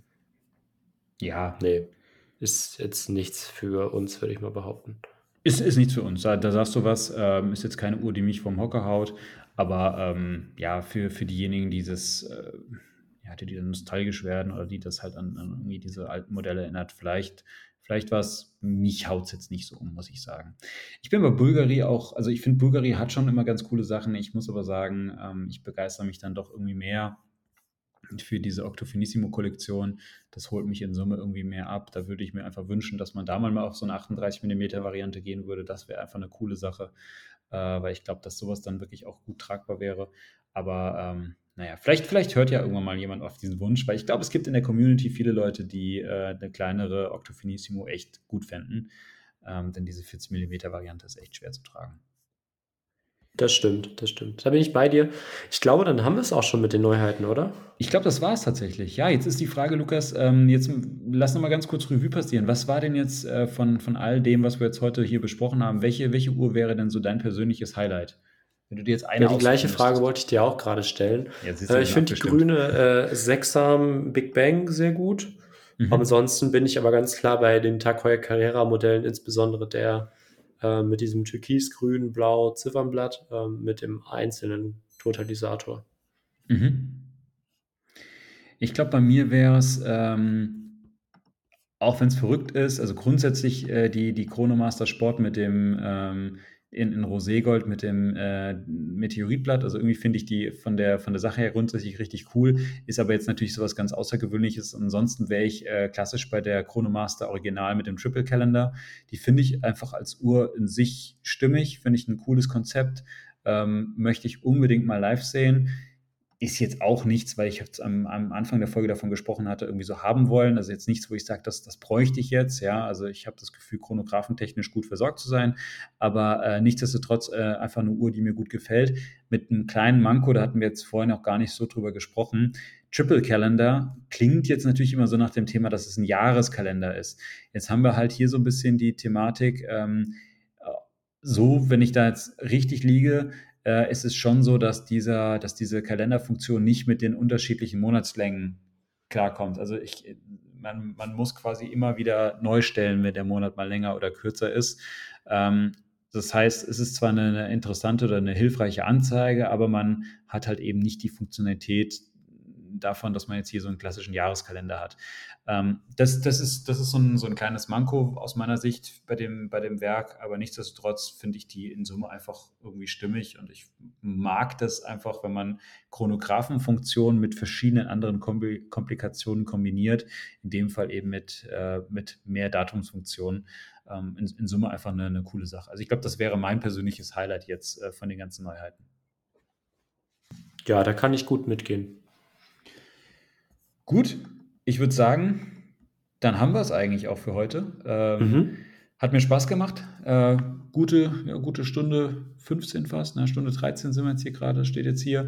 ja, nee, ist jetzt nichts für uns, würde ich mal behaupten. Ist, ist nichts für uns. Da, da sagst du was, ähm, ist jetzt keine Uhr, die mich vom Hocker haut, aber ähm, ja, für, für diejenigen, die das, äh, ja, die, die nostalgisch werden oder die das halt an, an irgendwie diese alten Modelle erinnert, vielleicht vielleicht was, mich haut es jetzt nicht so um, muss ich sagen. Ich bin bei Bulgari auch, also ich finde, Bulgari hat schon immer ganz coole Sachen. Ich muss aber sagen, ähm, ich begeister mich dann doch irgendwie mehr für diese Octofinissimo-Kollektion. Das holt mich in Summe irgendwie mehr ab. Da würde ich mir einfach wünschen, dass man da mal auf so eine 38 mm Variante gehen würde. Das wäre einfach eine coole Sache, äh, weil ich glaube, dass sowas dann wirklich auch gut tragbar wäre. Aber ähm, naja, vielleicht, vielleicht hört ja irgendwann mal jemand auf diesen Wunsch, weil ich glaube, es gibt in der Community viele Leute, die äh, eine kleinere Octofinissimo echt gut fänden. Ähm, denn diese 40 mm Variante ist echt schwer zu tragen. Das stimmt, das stimmt. Da bin ich bei dir. Ich glaube, dann haben wir es auch schon mit den Neuheiten, oder? Ich glaube, das war es tatsächlich. Ja, jetzt ist die Frage, Lukas, ähm, jetzt lass noch mal ganz kurz Revue passieren. Was war denn jetzt äh, von, von all dem, was wir jetzt heute hier besprochen haben, welche, welche Uhr wäre denn so dein persönliches Highlight? Wenn du dir jetzt eine ja, die gleiche Frage wollte ich dir auch gerade stellen. Äh, ich finde die grüne äh, Sechsarm Big Bang sehr gut. Mhm. Ansonsten bin ich aber ganz klar bei den Heuer Carrera Modellen, insbesondere der äh, mit diesem türkis, grün, blau Ziffernblatt äh, mit dem einzelnen Totalisator. Mhm. Ich glaube, bei mir wäre es, ähm, auch wenn es verrückt ist, also grundsätzlich äh, die, die Chronomaster Sport mit dem ähm, in, in Roségold mit dem äh, Meteoritblatt. Also irgendwie finde ich die von der, von der Sache her grundsätzlich richtig cool. Ist aber jetzt natürlich sowas ganz Außergewöhnliches. Ansonsten wäre ich äh, klassisch bei der Chronomaster Original mit dem Triple Calendar. Die finde ich einfach als Uhr in sich stimmig, finde ich ein cooles Konzept. ähm, möchte ich unbedingt mal live sehen ist jetzt auch nichts, weil ich jetzt am, am, Anfang der Folge davon gesprochen hatte, irgendwie so haben wollen. Also jetzt nichts, wo ich sage, das, das bräuchte ich jetzt. Ja, also ich habe das Gefühl, chronographentechnisch gut versorgt zu sein, aber äh, nichtsdestotrotz äh, einfach eine Uhr, die mir gut gefällt. Mit einem kleinen Manko, da hatten wir jetzt vorhin auch gar nicht so drüber gesprochen. Triple Calendar klingt jetzt natürlich immer so nach dem Thema, dass es ein Jahreskalender ist. Jetzt haben wir halt hier so ein bisschen die Thematik, ähm, so, wenn ich da jetzt richtig liege, äh, ist es schon so, dass, dieser, dass diese Kalenderfunktion nicht mit den unterschiedlichen Monatslängen klarkommt. Also ich, man, man muss quasi immer wieder neu stellen, wenn der Monat mal länger oder kürzer ist. Ähm, das heißt, es ist zwar eine, eine interessante oder eine hilfreiche Anzeige, aber man hat halt eben nicht die Funktionalität davon, dass man jetzt hier so einen klassischen Jahreskalender hat. Ähm, das, das ist, das ist so, ein, so ein kleines Manko aus meiner Sicht bei dem, bei dem Werk, aber nichtsdestotrotz finde ich die in Summe einfach irgendwie stimmig und ich mag das einfach, wenn man Chronographenfunktionen mit verschiedenen anderen Kombi Komplikationen kombiniert, in dem Fall eben mit, äh, mit mehr Datumsfunktionen. Ähm, in, in, Summe einfach eine, eine, coole Sache. Also ich glaube, das wäre mein persönliches Highlight jetzt äh, von den ganzen Neuheiten. Ja, da kann ich gut mitgehen. Gut, ich würde sagen, dann haben wir es eigentlich auch für heute. Ähm, mhm. Hat mir Spaß gemacht. Äh, gute, ja, gute Stunde 15 fast, ne? Stunde 13 sind wir jetzt hier gerade, steht jetzt hier.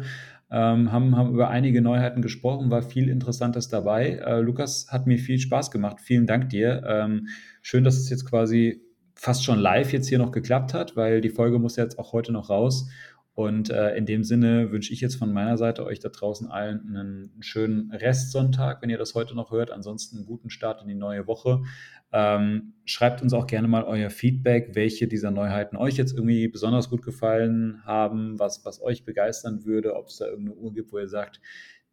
Ähm, haben, haben über einige Neuheiten gesprochen, war viel Interessantes dabei. Äh, Lukas, hat mir viel Spaß gemacht. Vielen Dank dir. Ähm, schön, dass es jetzt quasi fast schon live jetzt hier noch geklappt hat, weil die Folge muss jetzt auch heute noch raus. Und äh, in dem Sinne wünsche ich jetzt von meiner Seite euch da draußen allen einen schönen Restsonntag, wenn ihr das heute noch hört. Ansonsten einen guten Start in die neue Woche. Ähm, schreibt uns auch gerne mal euer Feedback, welche dieser Neuheiten euch jetzt irgendwie besonders gut gefallen haben, was, was euch begeistern würde, ob es da irgendeine Uhr gibt, wo ihr sagt,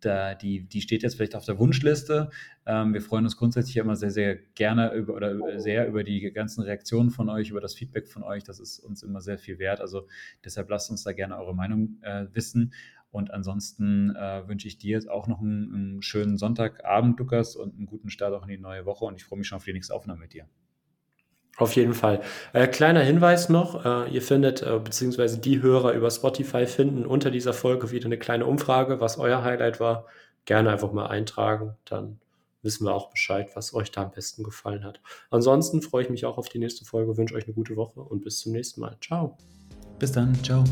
da, die, die steht jetzt vielleicht auf der Wunschliste. Ähm, wir freuen uns grundsätzlich immer sehr, sehr gerne über oder sehr über die ganzen Reaktionen von euch, über das Feedback von euch. Das ist uns immer sehr viel wert. Also deshalb lasst uns da gerne eure Meinung äh, wissen. Und ansonsten äh, wünsche ich dir jetzt auch noch einen, einen schönen Sonntagabend, Lukas, und einen guten Start auch in die neue Woche. Und ich freue mich schon auf die nächste Aufnahme mit dir. Auf jeden Fall. Äh, kleiner Hinweis noch, äh, ihr findet, äh, beziehungsweise die Hörer über Spotify finden unter dieser Folge wieder eine kleine Umfrage, was euer Highlight war. Gerne einfach mal eintragen, dann wissen wir auch Bescheid, was euch da am besten gefallen hat. Ansonsten freue ich mich auch auf die nächste Folge, wünsche euch eine gute Woche und bis zum nächsten Mal. Ciao. Bis dann, ciao.